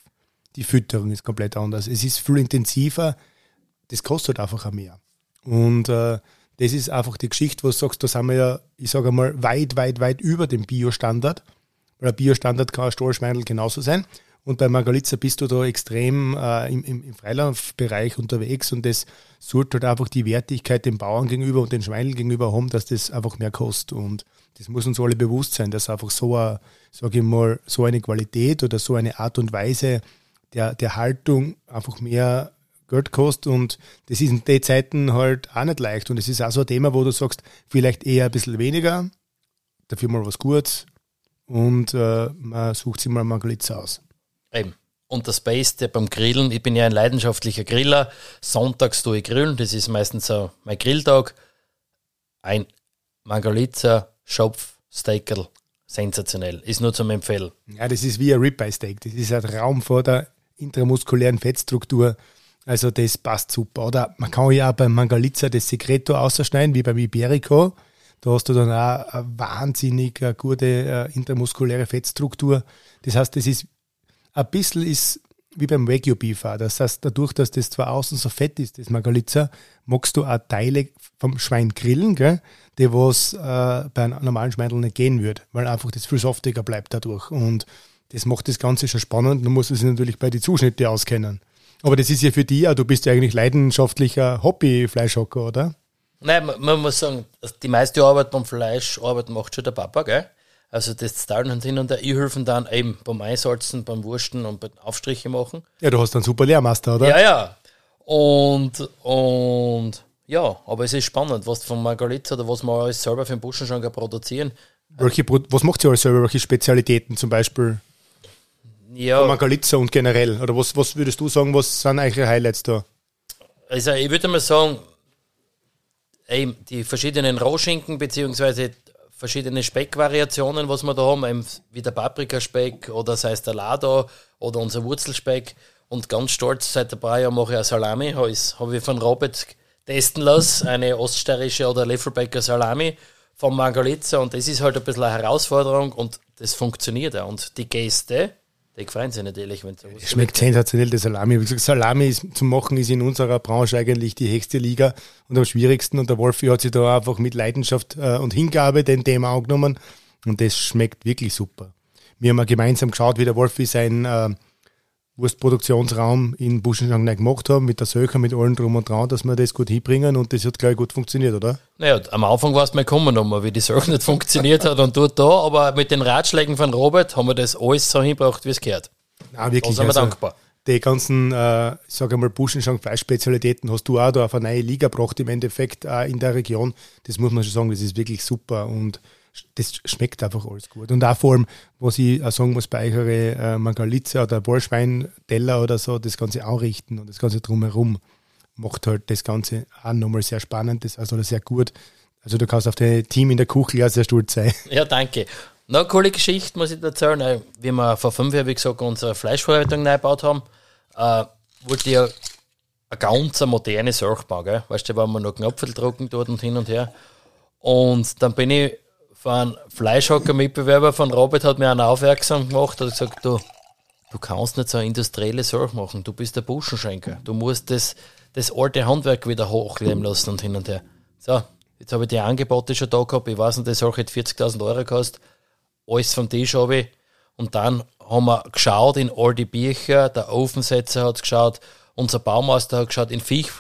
Die Fütterung ist komplett anders. Es ist viel intensiver, das kostet einfach auch mehr. Und äh, das ist einfach die Geschichte, wo du sagst, da sind wir ja, ich sage mal, weit, weit, weit über dem Bio-Standard. Ein Bio-Standard kann ein Stallschweindel genauso sein. Und bei Margalitza bist du da extrem äh, im, im, Freilaufbereich unterwegs und das sollte halt einfach die Wertigkeit dem Bauern gegenüber und den Schweineln gegenüber haben, dass das einfach mehr kostet. Und das muss uns alle bewusst sein, dass einfach so, eine, sage ich mal, so eine Qualität oder so eine Art und Weise der, der Haltung einfach mehr Geld kostet und das ist in den Zeiten halt auch nicht leicht. Und es ist auch so ein Thema, wo du sagst, vielleicht eher ein bisschen weniger, dafür mal was Gutes und äh, man sucht sich mal Margalitza aus. Eben. Und das Beste beim Grillen, ich bin ja ein leidenschaftlicher Griller. Sonntags tue ich grillen, das ist meistens so mein Grilltag. Ein Margalitza, Schopf, Steakerl, sensationell. Ist nur zum Empfehlen. Ja, das ist wie ein Ribeye-Steak. Das ist ein Raum vor der intramuskulären Fettstruktur. Also das passt super. Oder man kann ja auch beim Mangalitza das Secreto ausschneiden, wie beim Iberico. Da hast du dann auch eine wahnsinnig gute äh, intramuskuläre Fettstruktur. Das heißt, das ist ein bisschen ist wie beim Wagyu Beef auch. Das heißt, dadurch, dass das zwar außen so fett ist, das Margalitza, magst du auch Teile vom Schwein grillen, gell, die was äh, bei einem normalen Schweindel nicht gehen würde, weil einfach das viel saftiger bleibt dadurch. Und das macht das Ganze schon spannend. Du musst es natürlich bei den Zuschnitte auskennen. Aber das ist ja für dich, auch, du bist ja eigentlich leidenschaftlicher Hobby-Fleischhocker, oder? Nein, man, man muss sagen, die meiste Arbeit beim Fleisch Arbeit macht schon der Papa, gell? Also das zahlen hin und her. Ich helfe dann eben beim Einsalzen, beim Wursten und beim Aufstriche machen. Ja, du hast einen super Lehrmaster, oder? Ja, ja. Und, und ja, aber es ist spannend, was von Margaritza oder was wir alles selber für den Buschenschanker produzieren. Welche, was macht ihr alles selber? Welche Spezialitäten zum Beispiel? Ja, Margalitza und generell? Oder was, was würdest du sagen, was sind eure Highlights da? also ich würde mal sagen, eben die verschiedenen Rohschinken beziehungsweise verschiedene Speckvariationen, was wir da haben, wie der Paprikaspeck oder sei es der Lado oder unser Wurzelspeck. Und ganz stolz, seit ein paar Jahren mache ich eine Salami, habe hab ich von Robert testen lassen, eine oststeirische oder Leffelbecker Salami von Margalitza und das ist halt ein bisschen eine Herausforderung und das funktioniert auch. Und die Gäste, die freuen sich natürlich, wenn sowas Schmeckt sensationell, der Salami. Wie gesagt, Salami ist, zum Machen ist in unserer Branche eigentlich die höchste Liga und am schwierigsten. Und der Wolfi hat sich da einfach mit Leidenschaft äh, und Hingabe den Thema angenommen. Und das schmeckt wirklich super. Wir haben ja gemeinsam geschaut, wie der Wolfi sein äh, Wurstproduktionsraum in Buschenschank gemacht haben, mit der Söcher, mit allem drum und dran, dass wir das gut hinbringen. Und das hat gleich gut funktioniert, oder? Naja, am Anfang war es mir gekommen, nochmal, wie die Sache nicht funktioniert hat und dort da, aber mit den Ratschlägen von Robert haben wir das alles so hingebracht, wie es gehört. Nein, Da wirklich. sind wir also, dankbar. die ganzen, äh, ich sage mal, Buschenschank Fleischspezialitäten hast du auch da auf eine neue Liga gebracht im Endeffekt auch in der Region. Das muss man schon sagen, das ist wirklich super und das schmeckt einfach alles gut. Und auch vor allem, was ich auch sagen muss, bei eurer äh, Mangalitza oder Wollschwein-Teller oder so, das Ganze anrichten und das Ganze drumherum macht halt das Ganze auch nochmal sehr spannend, das ist also sehr gut. Also du kannst auf dein Team in der Küche auch sehr stolz sein. Ja, danke. Noch eine coole Geschichte muss ich erzählen. Äh, Wie wir vor fünf Jahren, wie gesagt, unsere Fleischverarbeitung neu gebaut haben, äh, wollte ich ja eine ganz moderne Sache bauen. Gell? Weißt du, waren wir noch Knöpfe drucken dort und hin und her. Und dann bin ich von Fleischhocker-Mitbewerber von Robert hat mir einen aufmerksam gemacht und gesagt, du, du kannst nicht so eine industrielle Sache machen. Du bist der Buschenschenker. Du musst das, das alte Handwerk wieder hochleben lassen und hin und her. So, jetzt habe ich die Angebote schon da gehabt. Ich weiß nicht, das hat 40.000 Euro gekostet. Alles vom Tisch habe ich. Und dann haben wir geschaut in all die Bücher. Der Ofensetzer hat geschaut. Unser Baumeister hat geschaut. In Fisch,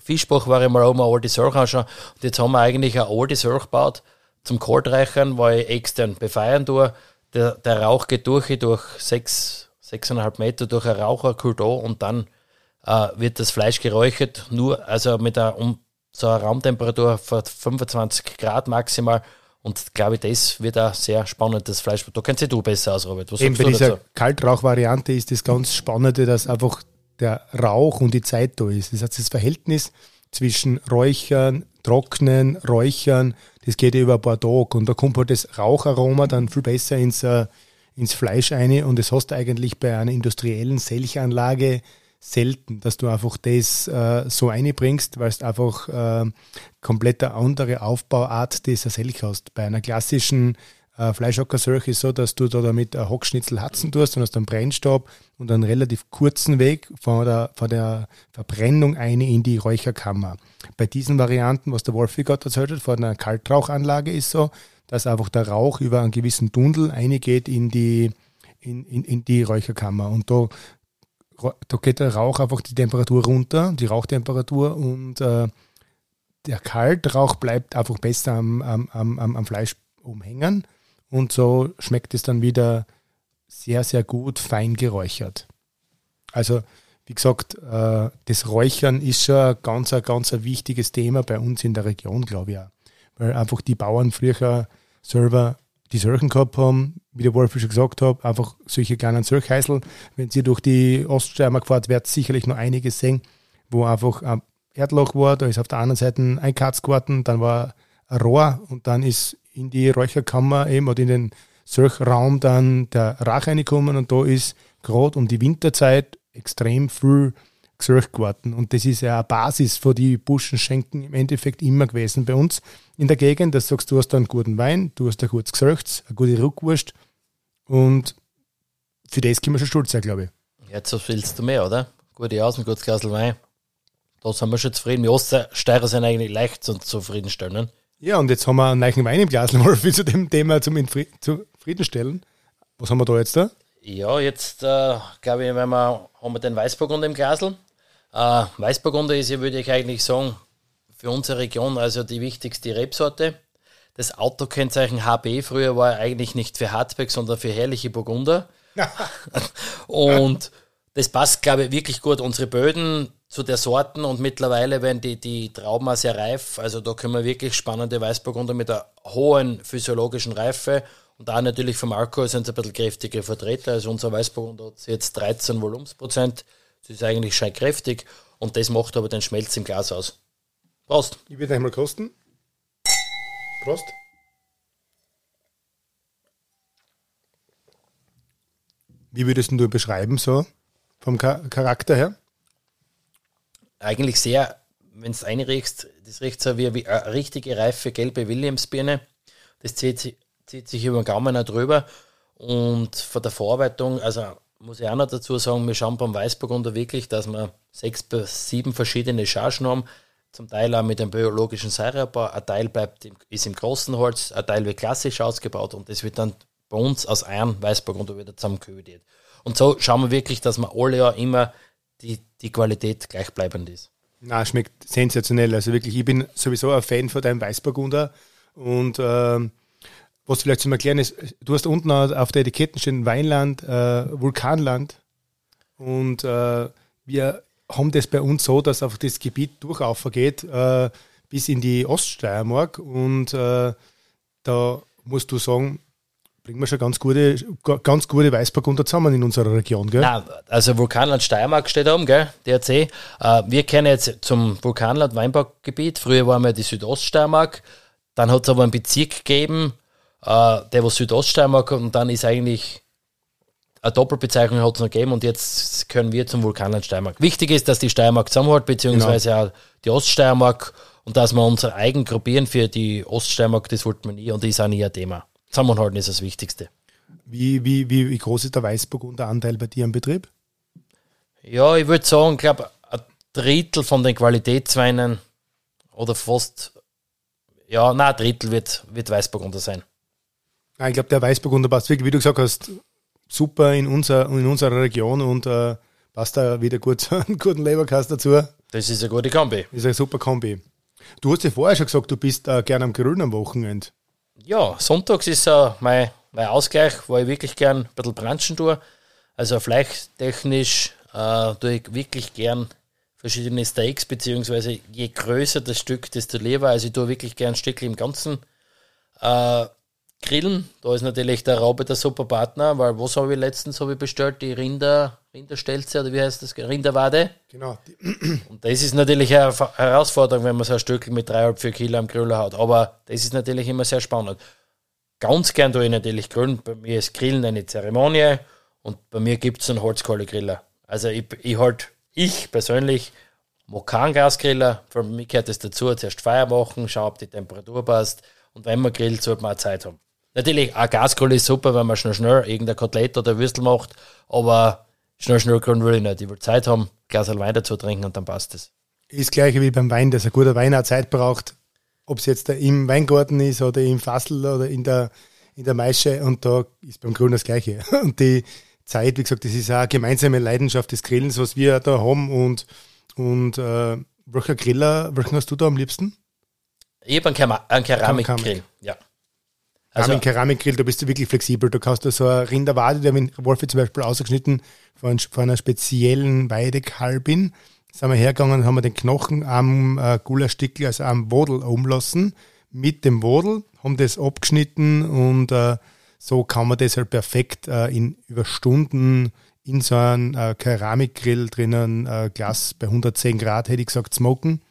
Fischbach war ich mal auch mal alte Sache anschauen. Und jetzt haben wir eigentlich eine alte Sache gebaut zum Kohlreichern, weil ich extern befeiern tue. Der, der Rauch geht durch, durch sechs, sechseinhalb Meter durch ein Raucher, kühlt an und dann äh, wird das Fleisch geräuchert, nur also mit einer, um, so einer Raumtemperatur von 25 Grad maximal. Und glaube ich, das wird auch sehr spannend, das Fleisch. Da kennst du besser aus, Robert. Was Eben bei dieser dazu? Kaltrauch-Variante ist das ganz Spannende, dass einfach der Rauch und die Zeit da ist. Das heißt, das Verhältnis zwischen Räuchern, Trocknen, Räuchern, das geht ja über Tage und da kommt halt das Raucharoma dann viel besser ins, äh, ins Fleisch ein und das hast du eigentlich bei einer industriellen Selchanlage selten, dass du einfach das äh, so einbringst, weil es einfach äh, komplett eine andere Aufbauart dieser Selch hast. Bei einer klassischen äh, Fleischhockersolch ist so, dass du da damit ein Hockschnitzel hatzen tust und hast einen Brennstab und einen relativ kurzen Weg von der, von der Verbrennung eine in die Räucherkammer. Bei diesen Varianten, was der Wolfi gerade erzählt hat, von einer Kaltrauchanlage ist so, dass einfach der Rauch über einen gewissen Tunnel eingeht in die, in, in, in die Räucherkammer. Und da, da geht der Rauch einfach die Temperatur runter, die Rauchtemperatur und äh, der Kaltrauch bleibt einfach besser am, am, am, am Fleisch umhängen und so schmeckt es dann wieder sehr, sehr gut fein geräuchert. Also, wie gesagt, äh, das Räuchern ist schon ein ganz, ganz ein wichtiges Thema bei uns in der Region, glaube ich auch. Weil einfach die Bauern früher selber die Sölchen gehabt haben, wie der Wolf schon gesagt hat, einfach solche kleinen Sölchheißel. Wenn sie durch die Oststeiermark fahrt, wird sicherlich noch einiges sehen, wo einfach ein Erdloch war, da ist auf der anderen Seite ein Katzgarten, dann war ein Rohr und dann ist in die Räucherkammer eben oder in den Raum dann der Rach reinkommen und da ist gerade um die Winterzeit extrem viel gesorgt geworden. Und das ist ja eine Basis für die Buschenschenken im Endeffekt immer gewesen bei uns in der Gegend. Das sagst du, hast einen guten Wein, du hast ein gutes Gesöchts, eine gute Rückwurst und für das können wir schon stolz sein, glaube ich. Jetzt willst du mehr, oder? Gute Aus, ein gutes Glas Wein. Da sind wir schon zufrieden. Die Oststeirer sind eigentlich leicht zu zufriedenstellen. Ja, und jetzt haben wir einen neuen Wein im Glas, Wolfi, zu dem Thema zum Zufriedenstellen. Was haben wir da jetzt da? Ja, jetzt äh, glaube ich, wenn wir, haben wir den Weißburgunder im Glasl. Äh, Weißburgunder ist ja, würde ich eigentlich sagen, für unsere Region also die wichtigste Rebsorte. Das Autokennzeichen HB früher war eigentlich nicht für Hartberg, sondern für herrliche Burgunder. und das passt, glaube ich, wirklich gut. Unsere Böden zu der Sorten und mittlerweile werden die, die Trauben auch sehr reif. Also da können wir wirklich spannende Weißburgunder mit einer hohen physiologischen Reife und auch natürlich vom Alkohol sind es ein bisschen kräftige Vertreter. Also unser Weißburgunder hat jetzt 13 Volumensprozent. Das ist eigentlich schon kräftig und das macht aber den Schmelz im Glas aus. Prost. Ich würde einmal kosten. Prost. Wie würdest du beschreiben so vom Charakter her? Eigentlich sehr, wenn es einriechst, das riecht so wie, wie eine richtige reife gelbe Williamsbirne. Das zieht, zieht sich über den Gaumen auch drüber. Und von der Verarbeitung, also muss ich auch noch dazu sagen, wir schauen beim Weißburgunder wirklich, dass wir sechs bis sieben verschiedene Chargen haben. Zum Teil auch mit dem biologischen Säureabbau. Ein Teil bleibt im, ist im großen Holz, ein Teil wird klassisch ausgebaut und das wird dann bei uns aus einem Weißburgunder wieder zusammengehütet. Und so schauen wir wirklich, dass wir alle Jahr immer die, die Qualität gleichbleibend ist. Na, schmeckt sensationell. Also wirklich, ich bin sowieso ein Fan von deinem Weißburgunder. Und ähm, was vielleicht zum Erklären ist, du hast unten auf der Etiketten stehen Weinland, äh, Vulkanland. Und äh, wir haben das bei uns so, dass auf das Gebiet durchauf vergeht äh, bis in die Oststeiermark. Und äh, da musst du sagen, bringen wir schon ganz gute, ganz gute Weißburgunder zusammen in unserer Region, gell? Nein, also Vulkanland Steiermark steht oben, gell? DRC. Äh, wir kennen jetzt zum Vulkanland Weinbaugebiet. Früher waren wir die Südoststeiermark. Dann hat es aber einen Bezirk gegeben, äh, der war Südoststeiermark und dann ist eigentlich eine Doppelbezeichnung hat es noch gegeben und jetzt können wir zum Vulkanland Steiermark. Wichtig ist, dass die Steiermark zusammenhält, beziehungsweise genau. auch die Oststeiermark Und dass wir uns eigen gruppieren für die Oststeiermark, das wollten wir nie und das ist auch nie ein Thema. Zusammenhalten ist das Wichtigste. Wie, wie, wie, wie groß ist der Weißburgunder Anteil bei dir im Betrieb? Ja, ich würde sagen, ich glaube, ein Drittel von den Qualitätsweinen oder fast, ja, nein, ein Drittel wird, wird Weißburgunder sein. Ich glaube, der Weißburgunder passt wirklich, wie du gesagt hast, super in, unser, in unserer Region und äh, passt da wieder gut zu einem guten Leberkast dazu. Das ist eine gute Kombi. Das ist eine super Kombi. Du hast ja vorher schon gesagt, du bist äh, gerne am Grillen am Wochenende. Ja, sonntags ist äh, mein, mein Ausgleich, wo ich wirklich gern ein bisschen branchen tue. Also fleischtechnisch äh, tue ich wirklich gern verschiedene Steaks, beziehungsweise je größer das Stück, desto lieber. Also ich tue wirklich gern Stückchen im Ganzen. Äh, grillen, da ist natürlich der Raube der super Partner, weil was habe ich letztens habe ich bestellt? Die Rinder, Rinderstelze oder wie heißt das? Rinderwade. Genau. Und das ist natürlich eine Herausforderung, wenn man so ein Stück mit 3,5, Kilo am Griller hat. Aber das ist natürlich immer sehr spannend. Ganz gern tue ich natürlich grillen. Bei mir ist Grillen eine Zeremonie und bei mir gibt es einen Holzkohlegriller. Also ich, ich halt, ich persönlich mag keinen Gasgriller. Für mich gehört das dazu, zuerst Feuer machen, schauen, ob die Temperatur passt. Und wenn man grillt, sollte man auch Zeit haben. Natürlich, ein Gaskohle ist super, wenn man schnell schnell irgendein Kotelett oder Würstel macht, aber schnell schnell grillen will ich nicht. Ich will Zeit haben, ein Glas Wein dazu trinken und dann passt es. Ist gleich wie beim Wein, dass ein guter Wein auch Zeit braucht, ob es jetzt im Weingarten ist oder im Fassel oder in der, in der Maische und da ist beim Grillen das Gleiche. Und die Zeit, wie gesagt, das ist auch eine gemeinsame Leidenschaft des Grillens, was wir da haben und, und äh, welcher Griller, welchen hast du da am liebsten? Ich habe einen Keramikgrill, ja. Also, Keramik, Keramikgrill, da bist du wirklich flexibel. Du kannst da so eine Rinderwade, der haben Wolfi zum Beispiel ausgeschnitten von, von einer speziellen Weidekalbin. Sind wir hergegangen, haben wir den Knochen am äh, Gulaschstickel, also am Wodel umlassen, mit dem Wodel, haben das abgeschnitten und äh, so kann man das halt perfekt äh, in über Stunden in so einem äh, Keramikgrill drinnen, äh, Glas bei 110 Grad, hätte ich gesagt, smoken.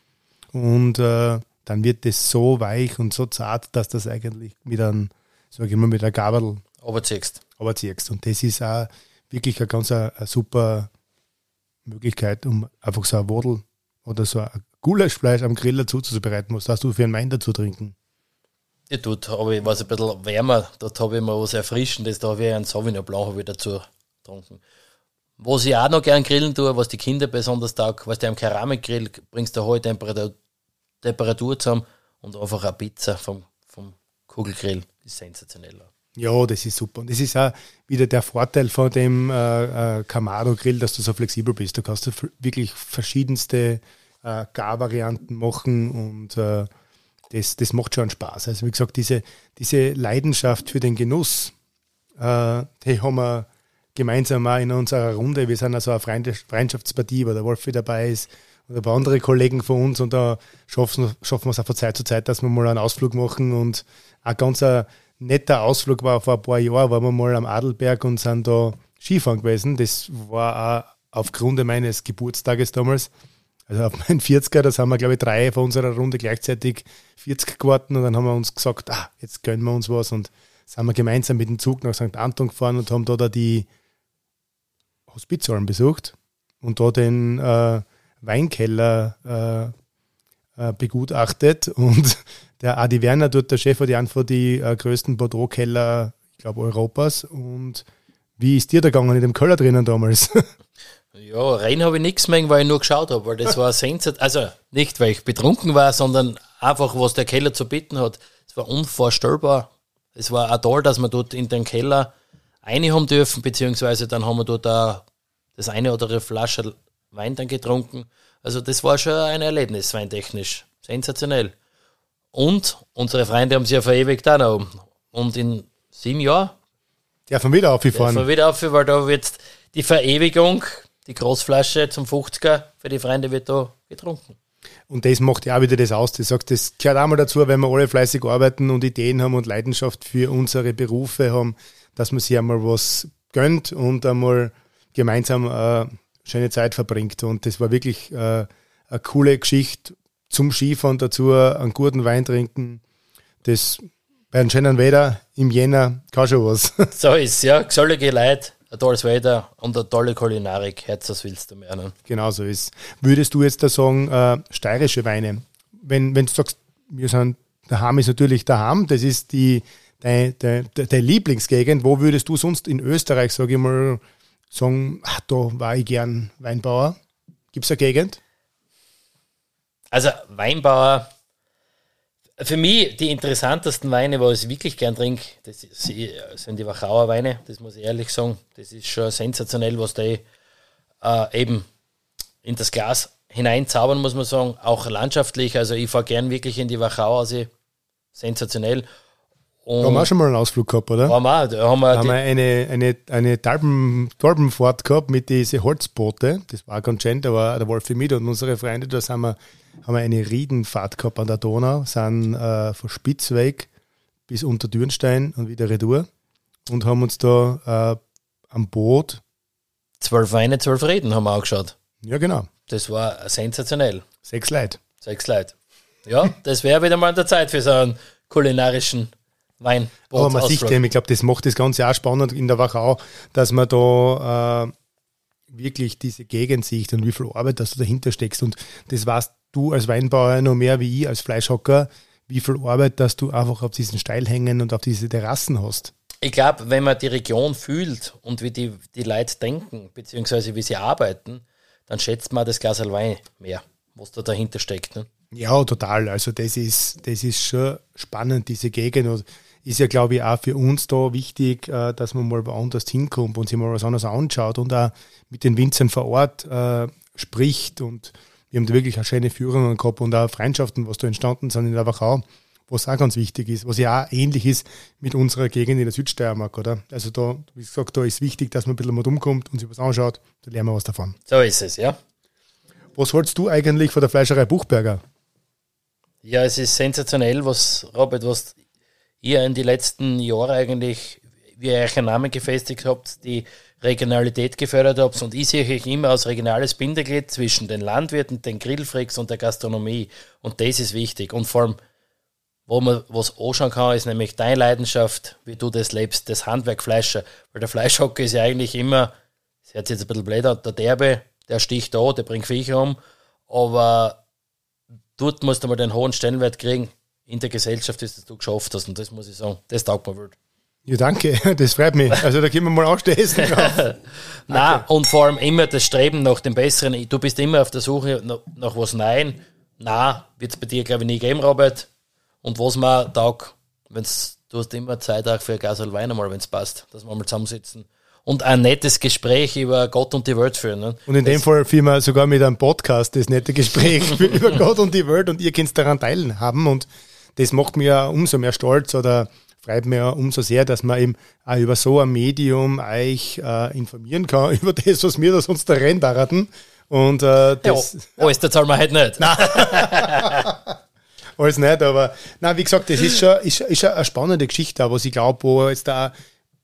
Und äh, dann wird das so weich und so zart, dass das eigentlich mit einem, sag ich mal, mit einer Gabel overziehst. overziehst. Und das ist auch wirklich eine ganz eine, eine super Möglichkeit, um einfach so ein Wodel oder so ein Gulaschfleisch am Grill dazu zuzubereiten. Was hast du für einen Wein dazu trinken? Ja, dort habe ich was ein bisschen wärmer, dort habe ich mal was Erfrischendes, da habe ich einen Sauvignon Blanc habe ich dazu getrunken. Was ich auch noch gern grillen tue, was die Kinder besonders taugt, was du am Keramikgrill bringst du hohe Temperatur, Temperatur zusammen und einfach eine Pizza vom, vom Kugelgrill. Ist sensationell. Ja, das ist super. Und das ist auch wieder der Vorteil von dem äh, äh, Camaro-Grill, dass du so flexibel bist. Du kannst wirklich verschiedenste äh, Gar-Varianten machen und äh, das, das macht schon Spaß. Also wie gesagt, diese, diese Leidenschaft für den Genuss, äh, die haben wir gemeinsam auch in unserer Runde. Wir sind also eine Freundschaftspartie, wo der Wolfi dabei ist oder ein paar andere Kollegen von uns und da schaffen, schaffen wir es auch von Zeit zu Zeit, dass wir mal einen Ausflug machen und ein ganz netter Ausflug war vor ein paar Jahren, waren wir mal am Adelberg und sind da Skifahren gewesen. Das war auch aufgrund meines Geburtstages damals. Also auf meinen 40er, da sind wir, glaube ich, drei von unserer Runde gleichzeitig 40 geworden und dann haben wir uns gesagt, ah, jetzt gönnen wir uns was und sind wir gemeinsam mit dem Zug nach St. Anton gefahren und haben da, da die Hospizallen besucht und da den äh, Weinkeller äh, äh, begutachtet und der Adi Werner, dort der Chef, hat ja von die äh, größten Bordeaux-Keller, ich glaube, Europas. Und wie ist dir da gegangen in dem Keller drinnen damals? Ja, rein habe ich nichts mehr, weil ich nur geschaut habe, weil das war sensat Also nicht, weil ich betrunken war, sondern einfach, was der Keller zu bieten hat. Es war unvorstellbar. Es war auch toll, dass wir dort in den Keller eine haben dürfen, beziehungsweise dann haben wir dort auch das eine oder andere Flasche Wein dann getrunken. Also das war schon ein Erlebnis, weintechnisch. Sensationell. Und unsere Freunde haben sich ja verewigt auch noch. Und in sieben Jahren dürfen wir wieder aufgefahren. Dürfen wir wieder auf, weil da wird die Verewigung, die Großflasche zum 50er für die Freunde wird da getrunken. Und das macht ja auch wieder das aus. Das sagt, das gehört auch mal dazu, wenn wir alle fleißig arbeiten und Ideen haben und Leidenschaft für unsere Berufe haben, dass man sich einmal was gönnt und einmal gemeinsam äh, schöne Zeit verbringt. Und das war wirklich äh, eine coole Geschichte zum Skifahren dazu, einen guten Wein trinken. Das bei einem schönen Wetter im Jänner kann schon was. So ist ja, gesellige Leute, ein tolles Wetter und eine tolle Kulinarik. Herz, das willst du mehr. Ne? Genau so ist. Würdest du jetzt da sagen, äh, steirische Weine, wenn, wenn du sagst, wir sind, daheim ist natürlich daheim, das ist die, deine, deine, deine Lieblingsgegend, wo würdest du sonst in Österreich, sage ich mal, sagen, ach, da war ich gern Weinbauer? Gibt es eine Gegend? Also Weinbauer, für mich die interessantesten Weine, wo ich wirklich gern trinke, das sind die Wachauer Weine, das muss ich ehrlich sagen. Das ist schon sensationell, was die äh, eben in das Glas hineinzaubern, muss man sagen. Auch landschaftlich, also ich fahre gern wirklich in die Wachau, also sensationell. Und haben wir auch schon mal einen Ausflug gehabt, oder? Haben wir, da haben wir, da haben wir eine, eine, eine Talben, Talbenfahrt gehabt mit diesen Holzboote. Das war ganz schön, da war der Wolfi mit und unsere Freunde, da haben wir, haben wir eine Riedenfahrt gehabt an der Donau, sind äh, von Spitzweg bis unter Dürnstein und wieder retour und haben uns da äh, am Boot Zwölf Weine, zwölf Reden haben wir auch geschaut. Ja, genau. Das war sensationell. Sechs Leute. Sechs Leute. Ja, das wäre wieder mal an der Zeit für so einen kulinarischen Wein. Aber man sieht dem, ich glaube, das macht das Ganze auch spannend in der Wachau, dass man da äh, wirklich diese Gegend sieht und wie viel Arbeit dass du dahinter steckst. Und das weißt du als Weinbauer noch mehr wie ich als Fleischhocker, wie viel Arbeit, dass du einfach auf diesen Steilhängen und auf diese Terrassen hast. Ich glaube, wenn man die Region fühlt und wie die, die Leute denken, beziehungsweise wie sie arbeiten, dann schätzt man das Glas Wein mehr, was da dahinter steckt. Ne? Ja, total. Also das ist, das ist schon spannend, diese Gegend. Und ist ja, glaube ich, auch für uns da wichtig, äh, dass man mal woanders hinkommt und sich mal was anderes anschaut und auch mit den Winzern vor Ort äh, spricht. Und wir haben da wirklich auch schöne Führungen gehabt und auch Freundschaften, was da entstanden sind in der Wachau was auch ganz wichtig ist, was ja auch ähnlich ist mit unserer Gegend in der Südsteiermark, oder? Also da, wie gesagt, da ist wichtig, dass man ein bisschen mal umkommt und sich was anschaut, da lernen wir was davon. So ist es, ja. Was hältst du eigentlich von der Fleischerei Buchberger? Ja, es ist sensationell, was, Robert, was ihr in den letzten Jahren eigentlich, wie ihr einen Namen gefestigt habt, die Regionalität gefördert habt. Und ich sehe euch immer als regionales Bindeglied zwischen den Landwirten, den Grillfreaks und der Gastronomie. Und das ist wichtig. Und vor allem, wo man was anschauen kann, ist nämlich deine Leidenschaft, wie du das lebst, das Handwerk Fleischer. Weil der Fleischhocker ist ja eigentlich immer, das hört sich jetzt ein bisschen blöd an, der Derbe, der sticht da, der bringt Viecher um, aber dort musst du mal den hohen Stellenwert kriegen in der Gesellschaft, dass du geschafft hast. Und das muss ich sagen, das taugt mir wohl. Ja, danke, das freut mich. Also da können wir mal aufstehen. Nein, und vor allem immer das Streben nach dem Besseren. Du bist immer auf der Suche nach, nach was Nein. Nein, wird es bei dir, glaube ich, nie geben, Robert. Und was man taugt, wenn's, du hast immer Zeit auch für ein Glas Wein einmal, wenn es passt, dass wir mal zusammensitzen und ein nettes Gespräch über Gott und die Welt führen. Ne? Und in das dem Fall führen wir sogar mit einem Podcast das nette Gespräch über Gott und die Welt und ihr könnt daran teilhaben und das macht mir umso mehr stolz oder freut mich umso sehr, dass man eben auch über so ein Medium euch äh, informieren kann über das, was wir da sonst da rennen Und äh, das. Ja, alles, das zahlen wir halt nicht. Nein. alles nicht, aber nein, wie gesagt, das ist schon, ist, ist eine spannende Geschichte, was ich glaube, wo jetzt da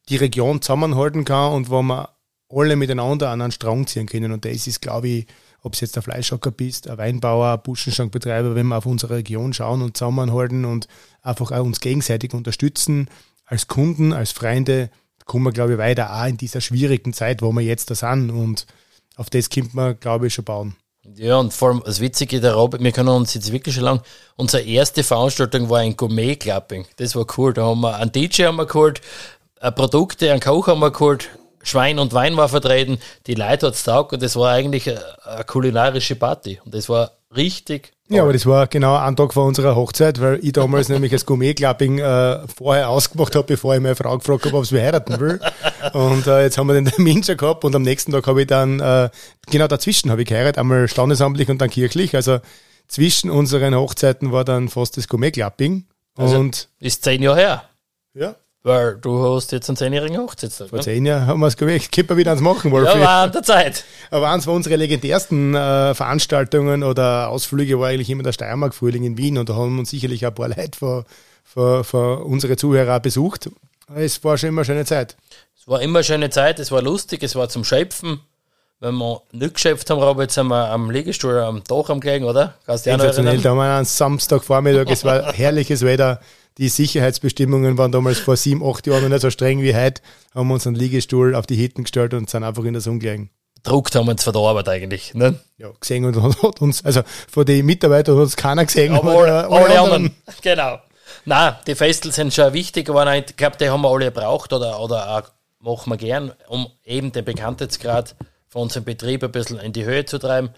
die Region zusammenhalten kann und wo man alle miteinander an einen Strang ziehen können. Und das ist, glaube ich, ob es jetzt ein Fleischhocker bist, ein Weinbauer, ein Buschenschankbetreiber, wenn wir auf unsere Region schauen und zusammenhalten und einfach auch uns gegenseitig unterstützen, als Kunden, als Freunde, kommen wir, glaube ich, weiter auch in dieser schwierigen Zeit, wo wir jetzt da sind. Und auf das kommt man, glaube ich, schon bauen. Ja, und vor allem das Witzige der Robert, wir können uns jetzt wirklich schon lang, unsere erste Veranstaltung war ein Gourmet-Clapping. Das war cool. Da haben wir einen DJ haben wir geholt, Produkte, einen Koch haben wir geholt, Schwein und Wein war vertreten, die Leute hat es taugt und das war eigentlich eine, eine kulinarische Party. Und das war richtig ja, aber das war genau ein Tag vor unserer Hochzeit, weil ich damals nämlich das Gourmet-Clapping äh, vorher ausgemacht habe, bevor ich meine Frau gefragt habe, ob sie heiraten will. Und äh, jetzt haben wir den Termin schon gehabt und am nächsten Tag habe ich dann, äh, genau dazwischen habe ich geheiratet, einmal standesamtlich und dann kirchlich. Also zwischen unseren Hochzeiten war dann fast das Gourmet-Clapping. Also und ist zehn Jahre her. Ja. Weil du hast jetzt einen zehnjährigen Hochzeitstag. Vor ne? zehn Jahren haben wir es gewählt. Können wir wieder ans Machen, Wolfi. Ja, war an der Zeit. Aber eins von unseren legendärsten äh, Veranstaltungen oder Ausflüge war eigentlich immer der Steiermark-Frühling in Wien und da haben uns sicherlich ein paar Leute von, von, von unsere Zuhörer besucht. Es war schon immer eine schöne Zeit. Es war immer eine schöne Zeit, es war lustig, es war zum Schöpfen. Wenn wir nicht geschöpft haben, Robert, sind wir am Liegestuhl am Dach am gelegen, oder? Kannst du dich erinnern? Da haben wir einen Samstagvormittag, es war herrliches Wetter die Sicherheitsbestimmungen waren damals vor sieben, acht Jahren noch nicht so streng wie heute, haben wir uns einen Liegestuhl auf die Hitten gestellt und sind einfach in Sonne gelegen. druckt haben uns von der Arbeit eigentlich. Ne? Ja, gesehen und hat uns, also von den Mitarbeitern hat uns keiner gesehen. Aber alle, alle, alle anderen. Genau. Nein, die Festel sind schon wichtig geworden. Ich glaube, die haben wir alle gebraucht oder, oder auch machen wir gern, um eben den Bekanntheitsgrad von unserem Betrieb ein bisschen in die Höhe zu treiben.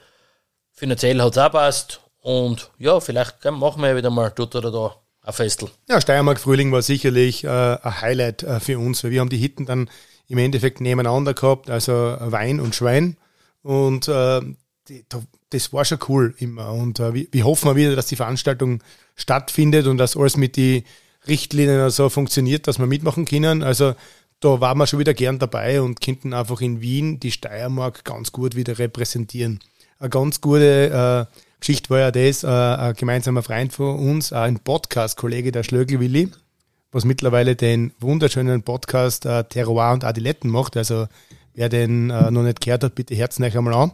Finanziell hat es auch passt. Und ja, vielleicht machen wir wieder mal dort oder da ein Festel. Ja, Steiermark Frühling war sicherlich äh, ein Highlight äh, für uns, weil wir haben die Hitten dann im Endeffekt nebeneinander gehabt, also Wein und Schwein. Und äh, die, das war schon cool immer. Und äh, wir, wir hoffen wieder, dass die Veranstaltung stattfindet und dass alles mit den Richtlinien so funktioniert, dass wir mitmachen können. Also da waren wir schon wieder gern dabei und könnten einfach in Wien die Steiermark ganz gut wieder repräsentieren. Eine ganz gute äh, Geschichte war ja das, äh, ein gemeinsamer Freund von uns, ein Podcast-Kollege, der Schlögelwilli, was mittlerweile den wunderschönen Podcast äh, Terroir und Adiletten macht. Also wer den äh, noch nicht gehört hat, bitte herzen euch einmal an.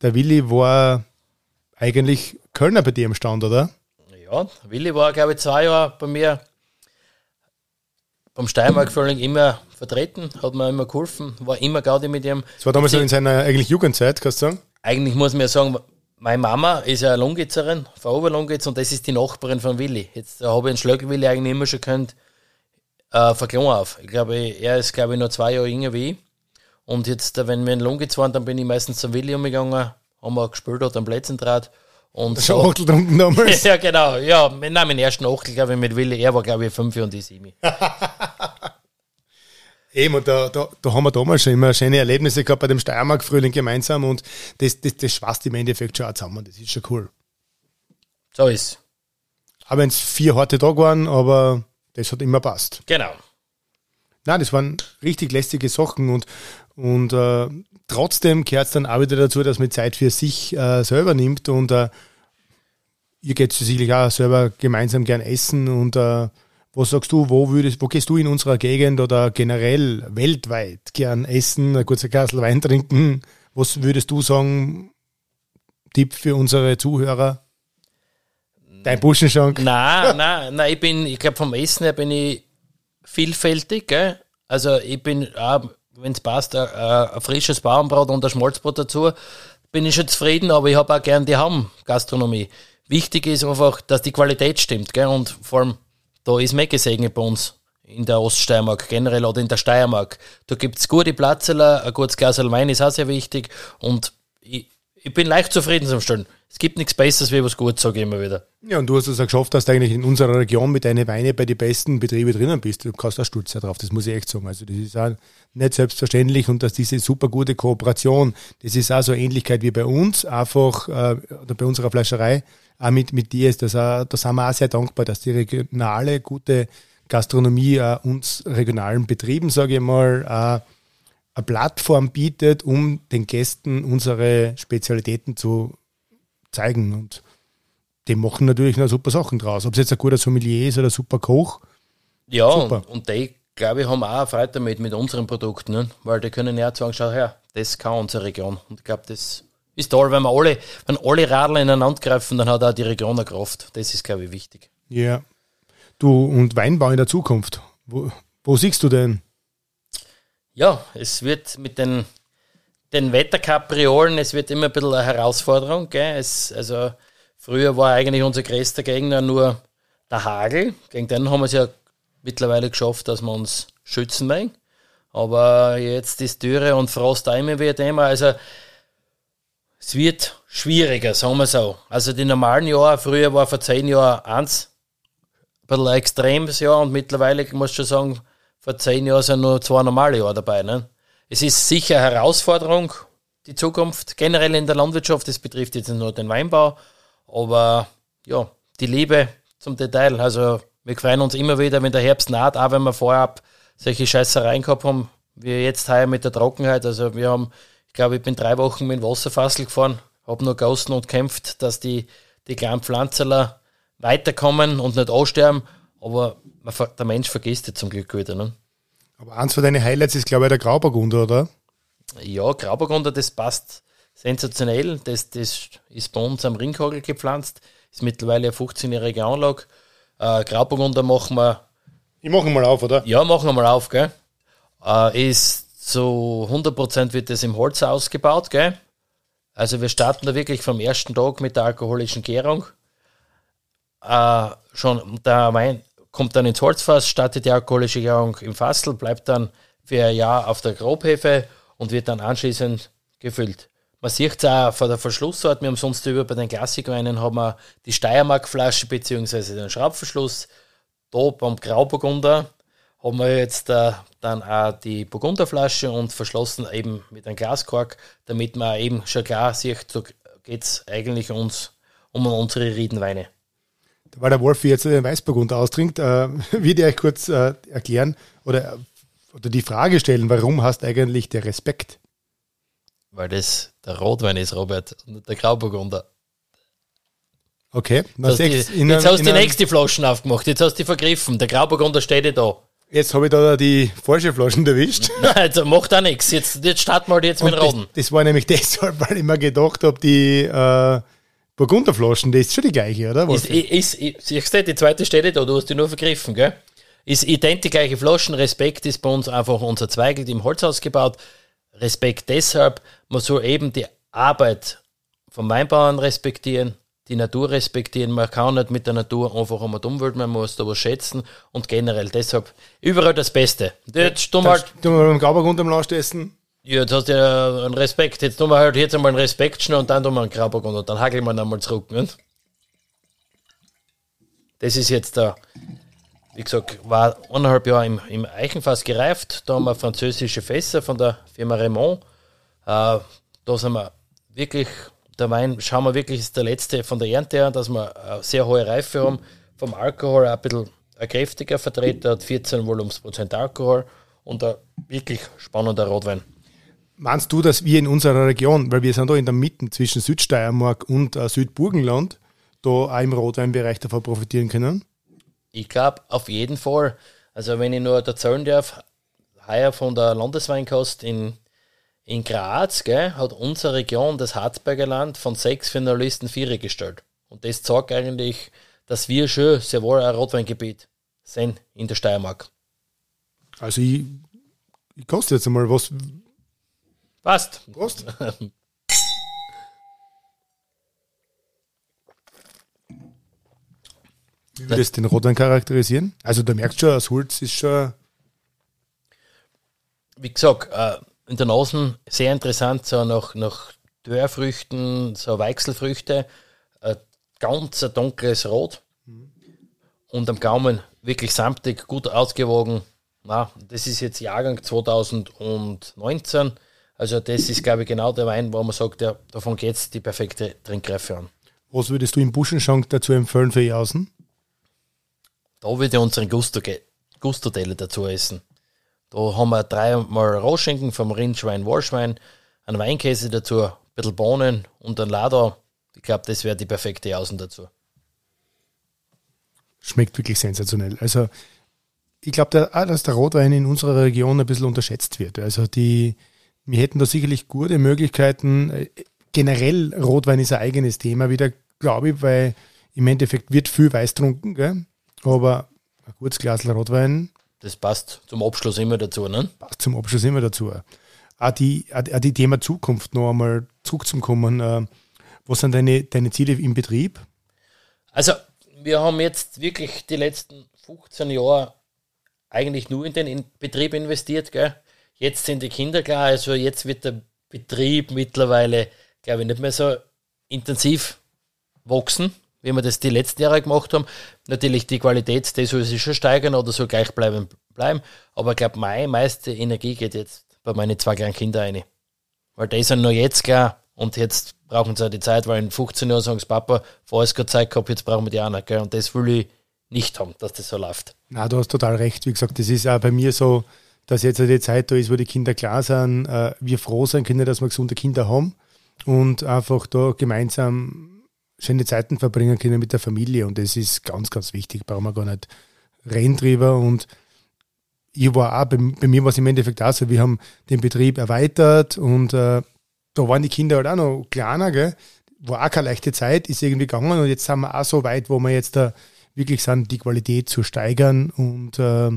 Der Willi war eigentlich Kölner bei dir im Stand, oder? Ja, Willi war, glaube ich, zwei Jahre bei mir beim Steiermark-Völling immer vertreten, hat mir immer geholfen, war immer Gaudi mit ihm. Das war damals in seiner eigentlich Jugendzeit, kannst du sagen? Eigentlich muss man ja sagen, meine Mama ist ja eine Lungitzerin von Oberlungitz und das ist die Nachbarin von Willi. Jetzt habe ich einen Schlögelwilli eigentlich immer schon gehört, äh, von klein auf. Ich glaube, er ist, glaube ich, noch zwei Jahre jünger wie ich. Und jetzt, äh, wenn wir in Lungitz waren, dann bin ich meistens zum Willi umgegangen, haben wir gespielt, hat am Plätzen draht. Und das so. Achtel damals? ja, genau. Ja, nein, meinen ersten Achtel, glaube ich, mit Willi. Er war, glaube ich, fünf und ich sieben. Eben, und da, da, da haben wir damals schon immer schöne Erlebnisse gehabt bei dem Steiermark-Frühling gemeinsam und das, das, das schwast im Endeffekt schon auch zusammen. Das ist schon cool. So ist Auch wenn es vier harte Tage waren, aber das hat immer passt. Genau. Nein, das waren richtig lästige Sachen und, und äh, trotzdem gehört es dann auch wieder dazu, dass man Zeit für sich äh, selber nimmt und äh, ihr geht sicherlich auch selber gemeinsam gern essen und äh, was sagst du, wo würdest, wo gehst du in unserer Gegend oder generell weltweit gern essen, ein kurzer Kassel Wein trinken? Was würdest du sagen, Tipp für unsere Zuhörer? Dein Buschenschank? Nein, nein, nein, ich bin, ich glaube vom Essen her bin ich vielfältig, gell? Also ich bin, wenn es passt, ein, ein, frisches Bauernbrot und ein Schmalzbrot dazu, bin ich schon zufrieden, aber ich habe auch gern die Hamm-Gastronomie. Wichtig ist einfach, dass die Qualität stimmt, gell? Und vor allem da ist mehr gesegnet bei uns in der Oststeiermark generell oder in der Steiermark. Da gibt es gute Platzeler, ein gutes Glas Wein ist auch sehr wichtig und ich, ich bin leicht zufrieden zum Stellen. Es gibt nichts Besseres wie was Gutes, sage ich immer wieder. Ja, und du hast es auch geschafft, dass du eigentlich in unserer Region mit deinen Weine bei den besten Betrieben drinnen bist. Du kannst da stolz drauf, das muss ich echt sagen. Also das ist auch nicht selbstverständlich und dass diese super gute Kooperation, das ist auch so eine Ähnlichkeit wie bei uns, einfach äh, bei unserer Fleischerei, auch mit, mit dir ist das auch, da sind wir auch sehr dankbar, dass die regionale, gute Gastronomie uns regionalen Betrieben, sage ich mal, eine Plattform bietet, um den Gästen unsere Spezialitäten zu zeigen. Und die machen natürlich noch super Sachen draus. Ob es jetzt ein guter Sommelier ist oder ein super Koch. Ja, super. und, und die, glaube ich, haben auch Freude damit mit unseren Produkten, ne? weil die können ja sagen, schau her, das kann unsere Region. Und ich glaube, das ist toll, wenn wir alle, wenn alle Radler ineinander greifen, dann hat auch die Region eine Kraft. Das ist, glaube ich, wichtig. Ja. Du und Weinbau in der Zukunft. Wo, wo siehst du denn? Ja, es wird mit den, den Wetterkapriolen, es wird immer ein bisschen eine Herausforderung. Gell? Es, also früher war eigentlich unser größter Gegner nur der Hagel. Gegen den haben wir es ja mittlerweile geschafft, dass wir uns schützen wollen. Aber jetzt ist Dürre und Frost auch immer wieder Thema. Also es wird schwieriger, sagen wir so. Also die normalen Jahre, früher war vor zehn Jahren eins, ein bisschen ein extremes Jahr und mittlerweile muss ich schon sagen, vor zehn Jahren sind nur zwei normale Jahre dabei. Ne? Es ist sicher eine Herausforderung, die Zukunft, generell in der Landwirtschaft, das betrifft jetzt nur den Weinbau, aber ja, die Liebe zum Detail. Also wir freuen uns immer wieder, wenn der Herbst naht, auch wenn wir vorher solche Scheißereien gehabt haben, wie jetzt heuer mit der Trockenheit. Also wir haben ich glaube, ich bin drei Wochen mit dem Wasserfassel gefahren, habe nur gossen und kämpft, dass die, die kleinen Pflanzler weiterkommen und nicht aussterben. Aber man, der Mensch vergisst es zum Glück wieder. Ne? Aber eins von deinen Highlights ist, glaube ich, der Grauburgunder, oder? Ja, Grauburgunder, das passt sensationell. Das, das ist bei uns am Ringhagel gepflanzt. Ist mittlerweile eine 15-jährige Anlage. Äh, Grauburgunder machen wir. Ich mache mal auf, oder? Ja, machen wir mal auf, gell? Äh, ist zu 100% wird das im Holz ausgebaut, gell? Also wir starten da wirklich vom ersten Tag mit der alkoholischen Gärung. Äh, schon der Wein kommt dann ins Holzfass, startet die alkoholische Gärung im Fassel, bleibt dann für ein Jahr auf der Grobhefe und wird dann anschließend gefüllt. Man sieht es auch von der Verschlussart, wir haben sonst über bei den Klassikweinen haben wir die Steiermark-Flasche bzw. den Schraubverschluss. Da beim Grauburgunder haben wir jetzt äh, dann auch die Burgunderflasche und verschlossen eben mit einem Glaskork, damit man eben schon klar sieht, so geht es eigentlich uns um unsere Riedenweine. Weil der Wolf jetzt den Weißburgunder austrinkt, äh, würde ich euch kurz äh, erklären oder, oder die Frage stellen, warum hast du eigentlich der Respekt? Weil das der Rotwein ist, Robert, und der Grauburgunder. Okay, jetzt hast, die, jetzt hast du die nächste Flaschen aufgemacht, jetzt hast du die vergriffen. Der Grauburgunder steht ja da. Jetzt habe ich da die falsche Flaschen erwischt. Nein, also macht auch nichts. Jetzt, jetzt starten wir jetzt mit Roden. Das, das, war nämlich deshalb, weil ich mir gedacht habe, die äh, Burgunderflaschen, das ist schon die gleiche, oder? Was ist, ist, ist, die zweite steht da, du hast die nur vergriffen, gell? Ist identisch gleiche Flaschen. Respekt ist bei uns einfach unser Zweigel im Holzhaus gebaut. Respekt deshalb, man soll eben die Arbeit vom Weinbauern respektieren, die Natur respektieren. Man kann nicht mit der Natur einfach um die Umwelt, man muss da was schätzen und generell deshalb überall das Beste. Jetzt tun wir halt. Tun wir beim Grauburgund am Last essen. Ja, jetzt hast du ja einen Respekt. Jetzt tun wir halt jetzt einmal einen Respekt schnell und dann tun wir einen Grauburgund und dann hageln wir einmal zurück. Nicht? Das ist jetzt der, wie gesagt, war eineinhalb Jahre im, im Eichenfass gereift. Da haben wir französische Fässer von der Firma Raymond. Äh, da sind wir wirklich der Wein, schauen wir wirklich, ist der letzte von der Ernte her, dass wir eine sehr hohe Reife haben. Vom Alkohol ein bisschen ein kräftiger Vertreter, hat 14 Volumensprozent Alkohol und ein wirklich spannender Rotwein. Meinst du, dass wir in unserer Region, weil wir sind da in der Mitte zwischen Südsteiermark und äh, Südburgenland, da auch im Rotweinbereich davon profitieren können? Ich glaube, auf jeden Fall. Also wenn ich nur erzählen darf, heuer von der Landesweinkost in in Graz gell, hat unsere Region, das Harzberger Land, von sechs Finalisten vier gestellt. Und das zeigt eigentlich, dass wir schon sehr wohl ein Rotweingebiet sind in der Steiermark. Also ich, ich koste jetzt einmal was. Passt. Prost. Wie würdest du den Rotwein charakterisieren? Also du merkst schon, das Holz ist schon... Wie gesagt, äh, in der Nase sehr interessant, so nach, nach Dörrfrüchten, so Weichselfrüchte, ein ganz ein dunkles Rot und am Gaumen wirklich samtig, gut ausgewogen. Na, das ist jetzt Jahrgang 2019. Also das ist, glaube ich, genau der Wein, wo man sagt, ja, davon geht es die perfekte Trinkreife an. Was würdest du im Buschenschank dazu empfehlen für Jausen? Da würde ich unseren Gusto, Gusto dazu essen. Da haben wir dreimal Rohschinken vom Rindschwein, Wollschwein, einen Weinkäse dazu, ein bisschen Bohnen und ein Lader. Ich glaube, das wäre die perfekte Außen dazu. Schmeckt wirklich sensationell. Also ich glaube, dass der Rotwein in unserer Region ein bisschen unterschätzt wird. Also die, wir hätten da sicherlich gute Möglichkeiten. Generell Rotwein ist ein eigenes Thema wieder, glaube ich, weil im Endeffekt wird viel Weiß trunken, gell? aber ein gutes Glas Rotwein das passt zum Abschluss immer dazu, ne? Passt zum Abschluss immer dazu. Auch die, auch die Thema Zukunft noch einmal zurückzukommen. Äh, was sind deine, deine Ziele im Betrieb? Also, wir haben jetzt wirklich die letzten 15 Jahre eigentlich nur in den Betrieb investiert. Gell? Jetzt sind die Kinder klar, also jetzt wird der Betrieb mittlerweile, glaube ich, nicht mehr so intensiv wachsen wie wir das die letzten Jahre gemacht haben. Natürlich die Qualität, die soll sich schon steigern oder so gleich bleiben. bleiben. Aber ich glaube, meine meiste Energie geht jetzt bei meinen zwei kleinen Kindern rein. Weil die sind nur jetzt klar und jetzt brauchen sie auch die Zeit, weil in 15 Jahren sagen sie, Papa, vorher ist gerade Zeit gehabt, jetzt brauchen wir die auch noch. Gell? Und das will ich nicht haben, dass das so läuft. Na, du hast total recht. Wie gesagt, das ist auch bei mir so, dass jetzt die Zeit da ist, wo die Kinder klar sind, äh, wir froh sein können, dass wir gesunde Kinder haben und einfach da gemeinsam schöne Zeiten verbringen können mit der Familie und das ist ganz, ganz wichtig. Brauchen wir gar nicht reden drüber und ich war auch, bei, bei mir war es im Endeffekt auch so, wir haben den Betrieb erweitert und äh, da waren die Kinder halt auch noch kleiner, gell? war auch keine leichte Zeit, ist irgendwie gegangen und jetzt sind wir auch so weit, wo wir jetzt da wirklich sind, die Qualität zu steigern und äh,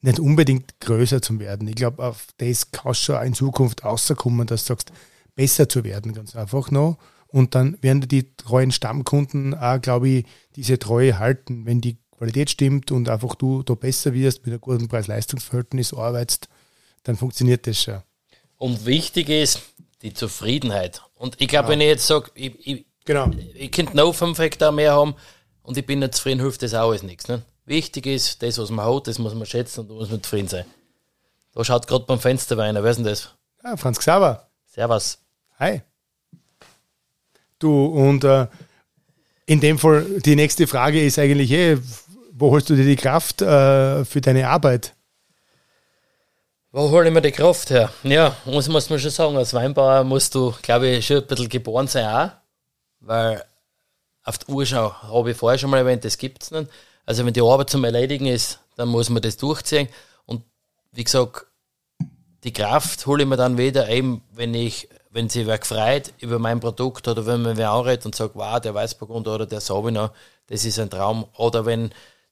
nicht unbedingt größer zu werden. Ich glaube, auf das kannst du schon in Zukunft rauskommen, dass du sagst, besser zu werden, ganz einfach noch. Und dann werden die treuen Stammkunden auch, glaube ich, diese Treue halten, wenn die Qualität stimmt und einfach du da besser wirst, mit einem guten Preis-Leistungs-Verhältnis arbeitest, dann funktioniert das schon. Und wichtig ist die Zufriedenheit. Und ich glaube, ja. wenn ich jetzt sage, ich, ich, genau. ich könnte noch fünf Hektar mehr haben und ich bin nicht zufrieden, hilft das auch alles nichts. Ne? Wichtig ist, das, was man hat, das muss man schätzen und da muss man zufrieden sein. Da schaut gerade beim Fenster einer. Wer ist denn das? Ja, Franz Xaver. Servus. Hi. Du, und äh, in dem Fall, die nächste Frage ist eigentlich, eh, wo holst du dir die Kraft äh, für deine Arbeit? Wo hole ich mir die Kraft her? Ja, muss, muss man schon sagen, als Weinbauer musst du, glaube ich, schon ein bisschen geboren sein auch, weil auf die Urschau habe ich vorher schon mal erwähnt, das gibt es nicht. Also wenn die Arbeit zum Erledigen ist, dann muss man das durchziehen. Und wie gesagt, die Kraft hole ich mir dann wieder eben, wenn ich wenn sich wer gefreut über mein Produkt oder wenn man wer anredet und sagt, wow, der Weißburgunder oder der Sauvignon, das ist ein Traum. Oder wenn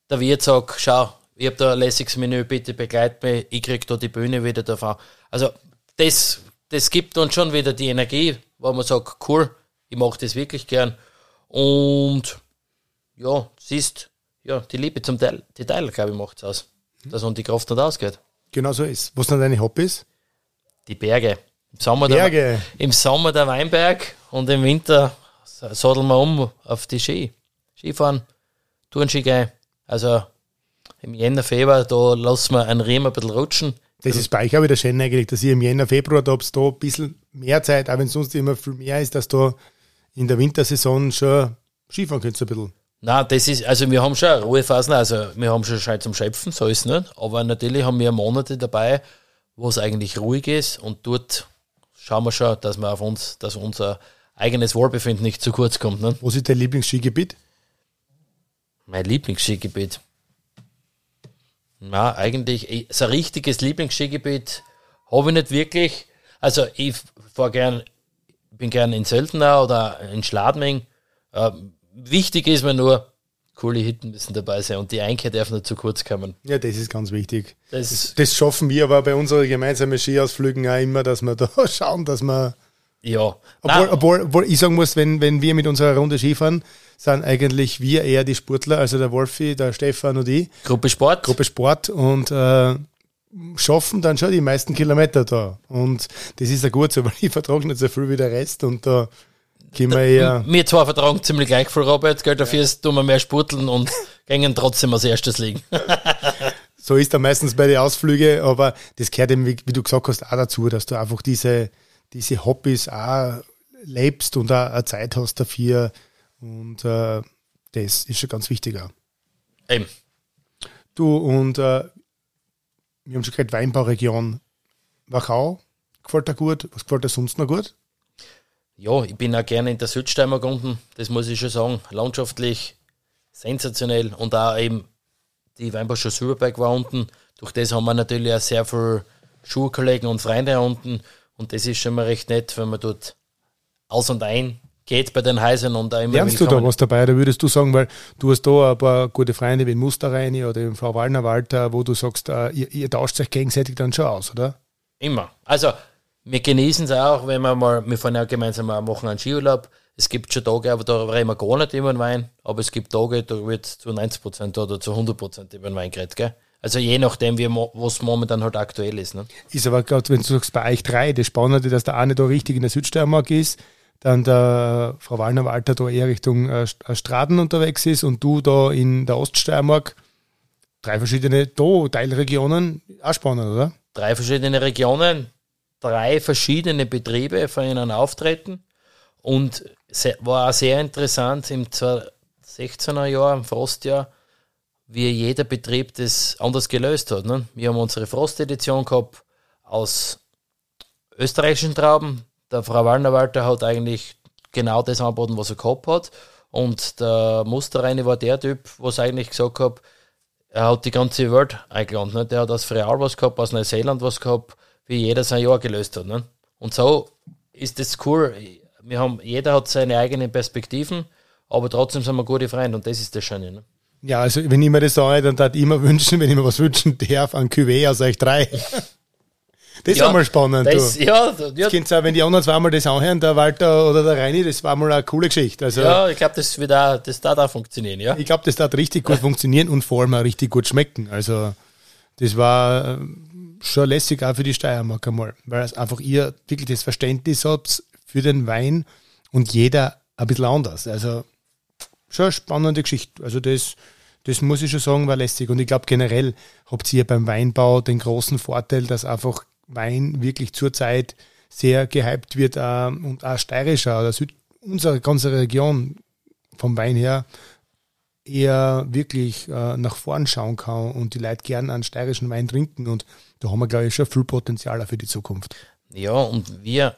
der Wirt sagt, schau, ich habe da ein lässiges Menü, bitte begleit mich, ich krieg da die Bühne wieder davon. Also das, das gibt uns schon wieder die Energie, wo man sagt, cool, ich mache das wirklich gern. Und ja, siehst, ja, die Liebe zum Teil, Detail, glaube ich, macht es aus. Dass uns die Kraft nicht ausgeht. Genau so ist. Was sind deine Hobbys? Die Berge. Im Sommer. Der, Im Sommer der Weinberg und im Winter sadeln wir um auf die Ski. Skifahren, Tourenski gehen. Also im Jänner, Februar, da lassen wir einen Riemen ein bisschen rutschen. Das ist bei euch auch wieder schön eigentlich, dass ihr im Jänner, Februar, da habt da ein bisschen mehr Zeit, auch wenn es sonst immer viel mehr ist, dass da in der Wintersaison schon Skifahren könnt ein bisschen. Nein, das ist, also wir haben schon Ruhephasen, also wir haben schon Zeit zum Schöpfen, so ist es nicht. Aber natürlich haben wir Monate dabei, wo es eigentlich ruhig ist und dort schauen wir schon, dass wir auf uns, dass unser eigenes Wohlbefinden nicht zu kurz kommt. Ne? Was ist dein Lieblingsskigebiet? Mein Lieblingsskigebiet? Na, eigentlich, so ein richtiges Lieblingsskigebiet habe ich nicht wirklich. Also ich fahr gern, bin gern in Söltenau oder in Schladming. Äh, wichtig ist mir nur, coole Hitten müssen dabei sein und die Einkehr darf nicht zu kurz kommen. Ja, das ist ganz wichtig. Das, das schaffen wir aber bei unseren gemeinsamen Skiausflügen auch immer, dass wir da schauen, dass wir. Ja. Obwohl, obwohl, obwohl, ich sagen muss, wenn, wenn wir mit unserer Runde Skifahren, sind eigentlich wir eher die Sportler, also der Wolfi, der Stefan und ich. Gruppe Sport. Gruppe Sport und äh, schaffen dann schon die meisten Kilometer da. Und das ist ja gut so, weil ich vertrage nicht so viel wie der Rest und da Gehen wir eher. Wir zwei vertragen ziemlich gleich viel Robert, gell? Dafür ja. tun wir mehr spurteln und gehen trotzdem als erstes liegen. so ist er meistens bei den Ausflügen, aber das gehört eben, wie, wie, du gesagt hast, auch dazu, dass du einfach diese, diese Hobbys auch lebst und auch eine Zeit hast dafür. Und äh, das ist schon ganz wichtig auch. Eben. Du, und äh, wir haben schon gesagt, Weinbauregion Wachau gefällt dir gut. Was gefällt dir sonst noch gut? Ja, ich bin auch gerne in der Südsteiermark unten, das muss ich schon sagen. Landschaftlich sensationell und auch eben die Weinbauschuh Silberberg war unten. Durch das haben wir natürlich auch sehr viele Schulkollegen und Freunde unten und das ist schon mal recht nett, wenn man dort aus und ein geht bei den Häusern und auch immer Lernst du da was dabei? Da würdest du sagen, weil du hast da ein paar gute Freunde wie in Musterreini oder im Frau Wallner Walter, wo du sagst, uh, ihr, ihr tauscht euch gegenseitig dann schon aus, oder? Immer. Also wir genießen es auch, wenn wir mal, wir fahren ja gemeinsam mal machen einen Skiurlaub. Es gibt schon Tage, aber da reden wir gar nicht über den Wein, aber es gibt Tage, da wird zu 90% oder zu 100% über den Wein geredet, gell? Also je nachdem, wie was momentan halt aktuell ist. Ne? Ist aber gerade, wenn du sagst, bei euch drei, das Spannende, dass der eine da richtig in der Südsteiermark ist, dann der Frau Wallner-Walter da eher Richtung äh, Straden unterwegs ist und du da in der Oststeiermark. Drei verschiedene da Teilregionen, auch spannend, oder? Drei verschiedene Regionen, drei verschiedene Betriebe von ihnen auftreten und war auch sehr interessant im 2016er Jahr, im Frostjahr, wie jeder Betrieb das anders gelöst hat. Ne? Wir haben unsere Frostedition gehabt aus österreichischen Trauben. Der Frau Wallner-Walter hat eigentlich genau das angeboten, was er gehabt hat. Und der Musterreine war der Typ, was eigentlich gesagt hat, er hat die ganze Welt eingeladen. Ne? Der hat aus Freal was gehabt, aus Neuseeland was gehabt, wie jeder sein Jahr gelöst hat. Ne? Und so ist das cool. Wir haben, jeder hat seine eigenen Perspektiven, aber trotzdem sind wir gute Freunde und das ist das Schöne. Ne? Ja, also wenn ich mir das sage, dann darf ich immer wünschen, wenn ich mir was wünschen darf, an Cuvée aus euch drei. Das ist Ja, auch mal spannend. Das, du. ja, ja, Das auch, wenn die anderen zweimal das anhören, der Walter oder der Reini, das war mal eine coole Geschichte. Also ja, ich glaube, das wird auch, das darf auch funktionieren, ja. ich glaube, das darf richtig gut funktionieren und vor allem auch richtig gut schmecken. Also das war schon lässig auch für die Steiermark einmal, weil es einfach ihr wirklich das Verständnis habt für den Wein und jeder ein bisschen anders. Also schon eine spannende Geschichte. Also das, das muss ich schon sagen, war lässig. Und ich glaube generell habt ihr beim Weinbau den großen Vorteil, dass einfach Wein wirklich zurzeit sehr gehypt wird äh, und auch steirischer oder Süd unsere ganze Region vom Wein her eher wirklich äh, nach vorn schauen kann und die Leute gern einen steirischen Wein trinken. Und da haben wir, glaube ich, schon viel Potenzial für die Zukunft. Ja, und wir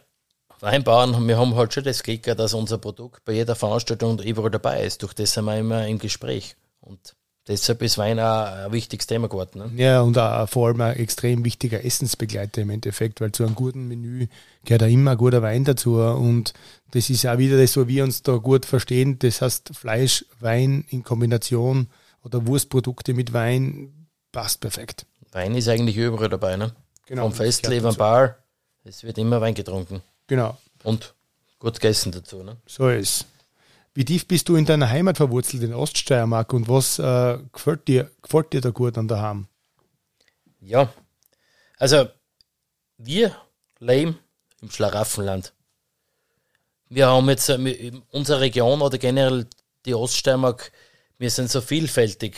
Weinbauern, wir haben halt schon das Glück, dass unser Produkt bei jeder Veranstaltung überall dabei ist. Durch das sind wir immer im Gespräch. Und deshalb ist Wein auch ein wichtiges Thema geworden. Ne? Ja, und auch vor allem ein extrem wichtiger Essensbegleiter im Endeffekt, weil zu einem guten Menü gehört auch immer ein guter Wein dazu. Und das ist auch wieder das, wo wir uns da gut verstehen. Das heißt, Fleisch, Wein in Kombination oder Wurstprodukte mit Wein passt perfekt. Wein ist eigentlich überall dabei. Ne? Genau, Vom Festleben. Bar, es wird immer Wein getrunken. Genau, Und gut gegessen dazu. Ne? so ist. Wie tief bist du in deiner Heimat verwurzelt, in Oststeiermark, und was äh, gefällt, dir, gefällt dir da gut an daheim? Ja, also wir leben im Schlaraffenland. Wir haben jetzt äh, in unserer Region oder generell die Oststeiermark, wir sind so vielfältig.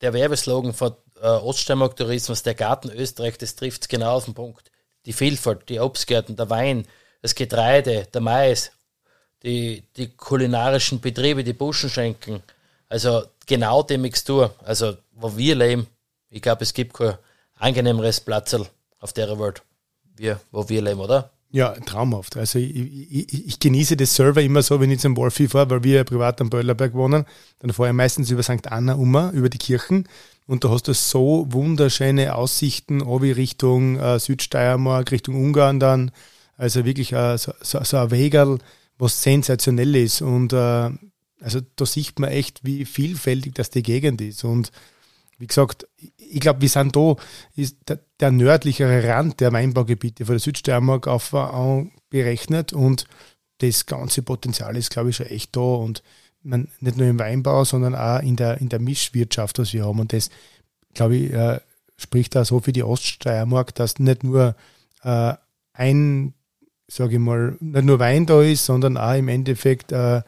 Der Werbeslogan von äh, Oststeiermark Tourismus, der Garten Österreich, das trifft genau auf den Punkt. Die Vielfalt, die Obstgärten, der Wein, das Getreide, der Mais, die, die kulinarischen Betriebe, die Buschenschenken. Also genau die Mixtur. Also wo wir leben, ich glaube, es gibt kein angenehmeres Platzl auf der Welt, wie, wo wir leben, oder? Ja, traumhaft. Also ich, ich, ich genieße das selber immer so, wenn ich zum Wolfi fahre, weil wir ja privat am Böllerberg wohnen. Dann fahre ich meistens über St. Anna um, über die Kirchen. Und da hast du so wunderschöne Aussichten, wie Richtung äh, Südsteiermark, Richtung Ungarn dann. Also wirklich äh, so, so, so ein Wegerl, was sensationell ist. Und äh, also da sieht man echt, wie vielfältig das die Gegend ist. Und wie gesagt, ich glaube, wir sind da, ist der, der nördlichere Rand der Weinbaugebiete von der Südsteiermark auf äh, berechnet und das ganze Potenzial ist, glaube ich, schon echt da und man, nicht nur im Weinbau, sondern auch in der, in der Mischwirtschaft, was wir haben. Und das, glaube ich, äh, spricht da so für die Oststeiermark, dass nicht nur äh, ein, sage ich mal, nicht nur Wein da ist, sondern auch im Endeffekt äh,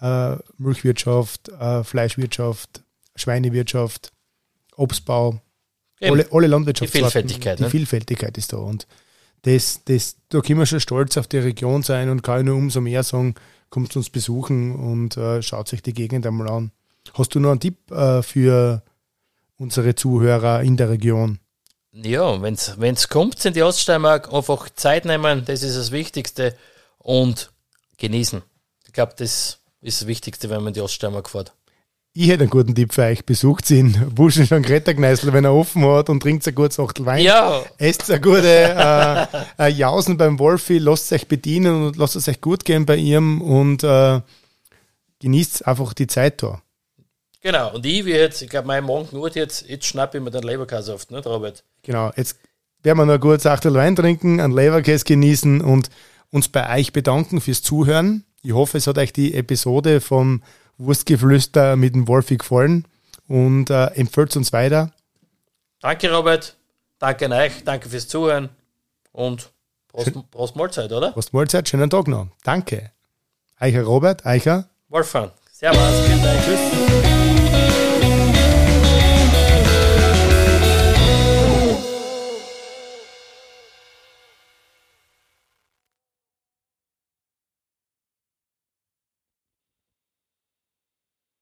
äh, Milchwirtschaft, äh, Fleischwirtschaft, Schweinewirtschaft, Obstbau, Eben. alle, alle Landwirtschaftsarten. Die Vielfältigkeit, Die ne? Vielfältigkeit ist da. Und das, das, da können wir schon stolz auf die Region sein und kann ich nur umso mehr sagen, kommt uns besuchen und äh, schaut sich die Gegend einmal an. Hast du noch einen Tipp äh, für unsere Zuhörer in der Region? Ja, wenn es kommt in die Oststeiermark, einfach Zeit nehmen, das ist das Wichtigste und genießen. Ich glaube, das ist das Wichtigste, wenn man in die Oststeiermark fährt. Ich hätte einen guten Tipp für euch. Besucht ihn, Buschen schon Krettergneißl, wenn er offen hat und trinkt ein gutes Achtel Wein. Ja, Esst eine gute äh, äh, Jausen beim Wolfi, lasst euch bedienen und lasst es euch gut gehen bei ihm und äh, genießt einfach die Zeit da. genau. Und ich, wie jetzt, ich glaube, mein Morgen gut jetzt, jetzt schnappe ich mir den Leberkäse auf, nicht, Robert? Genau, jetzt werden wir noch gutes Achtel Wein trinken, einen Leberkäse genießen und uns bei euch bedanken fürs Zuhören. Ich hoffe, es hat euch die Episode vom Wurstgeflüster mit dem Wolfi gefallen und äh, empfehlt uns weiter. Danke, Robert. Danke an euch. Danke fürs Zuhören. Und Prost, Prost Mahlzeit, oder? Prost Mahlzeit, schönen Tag noch. Danke. Eicher Robert, Eicher. Wolfgang. Servus. Tschüss.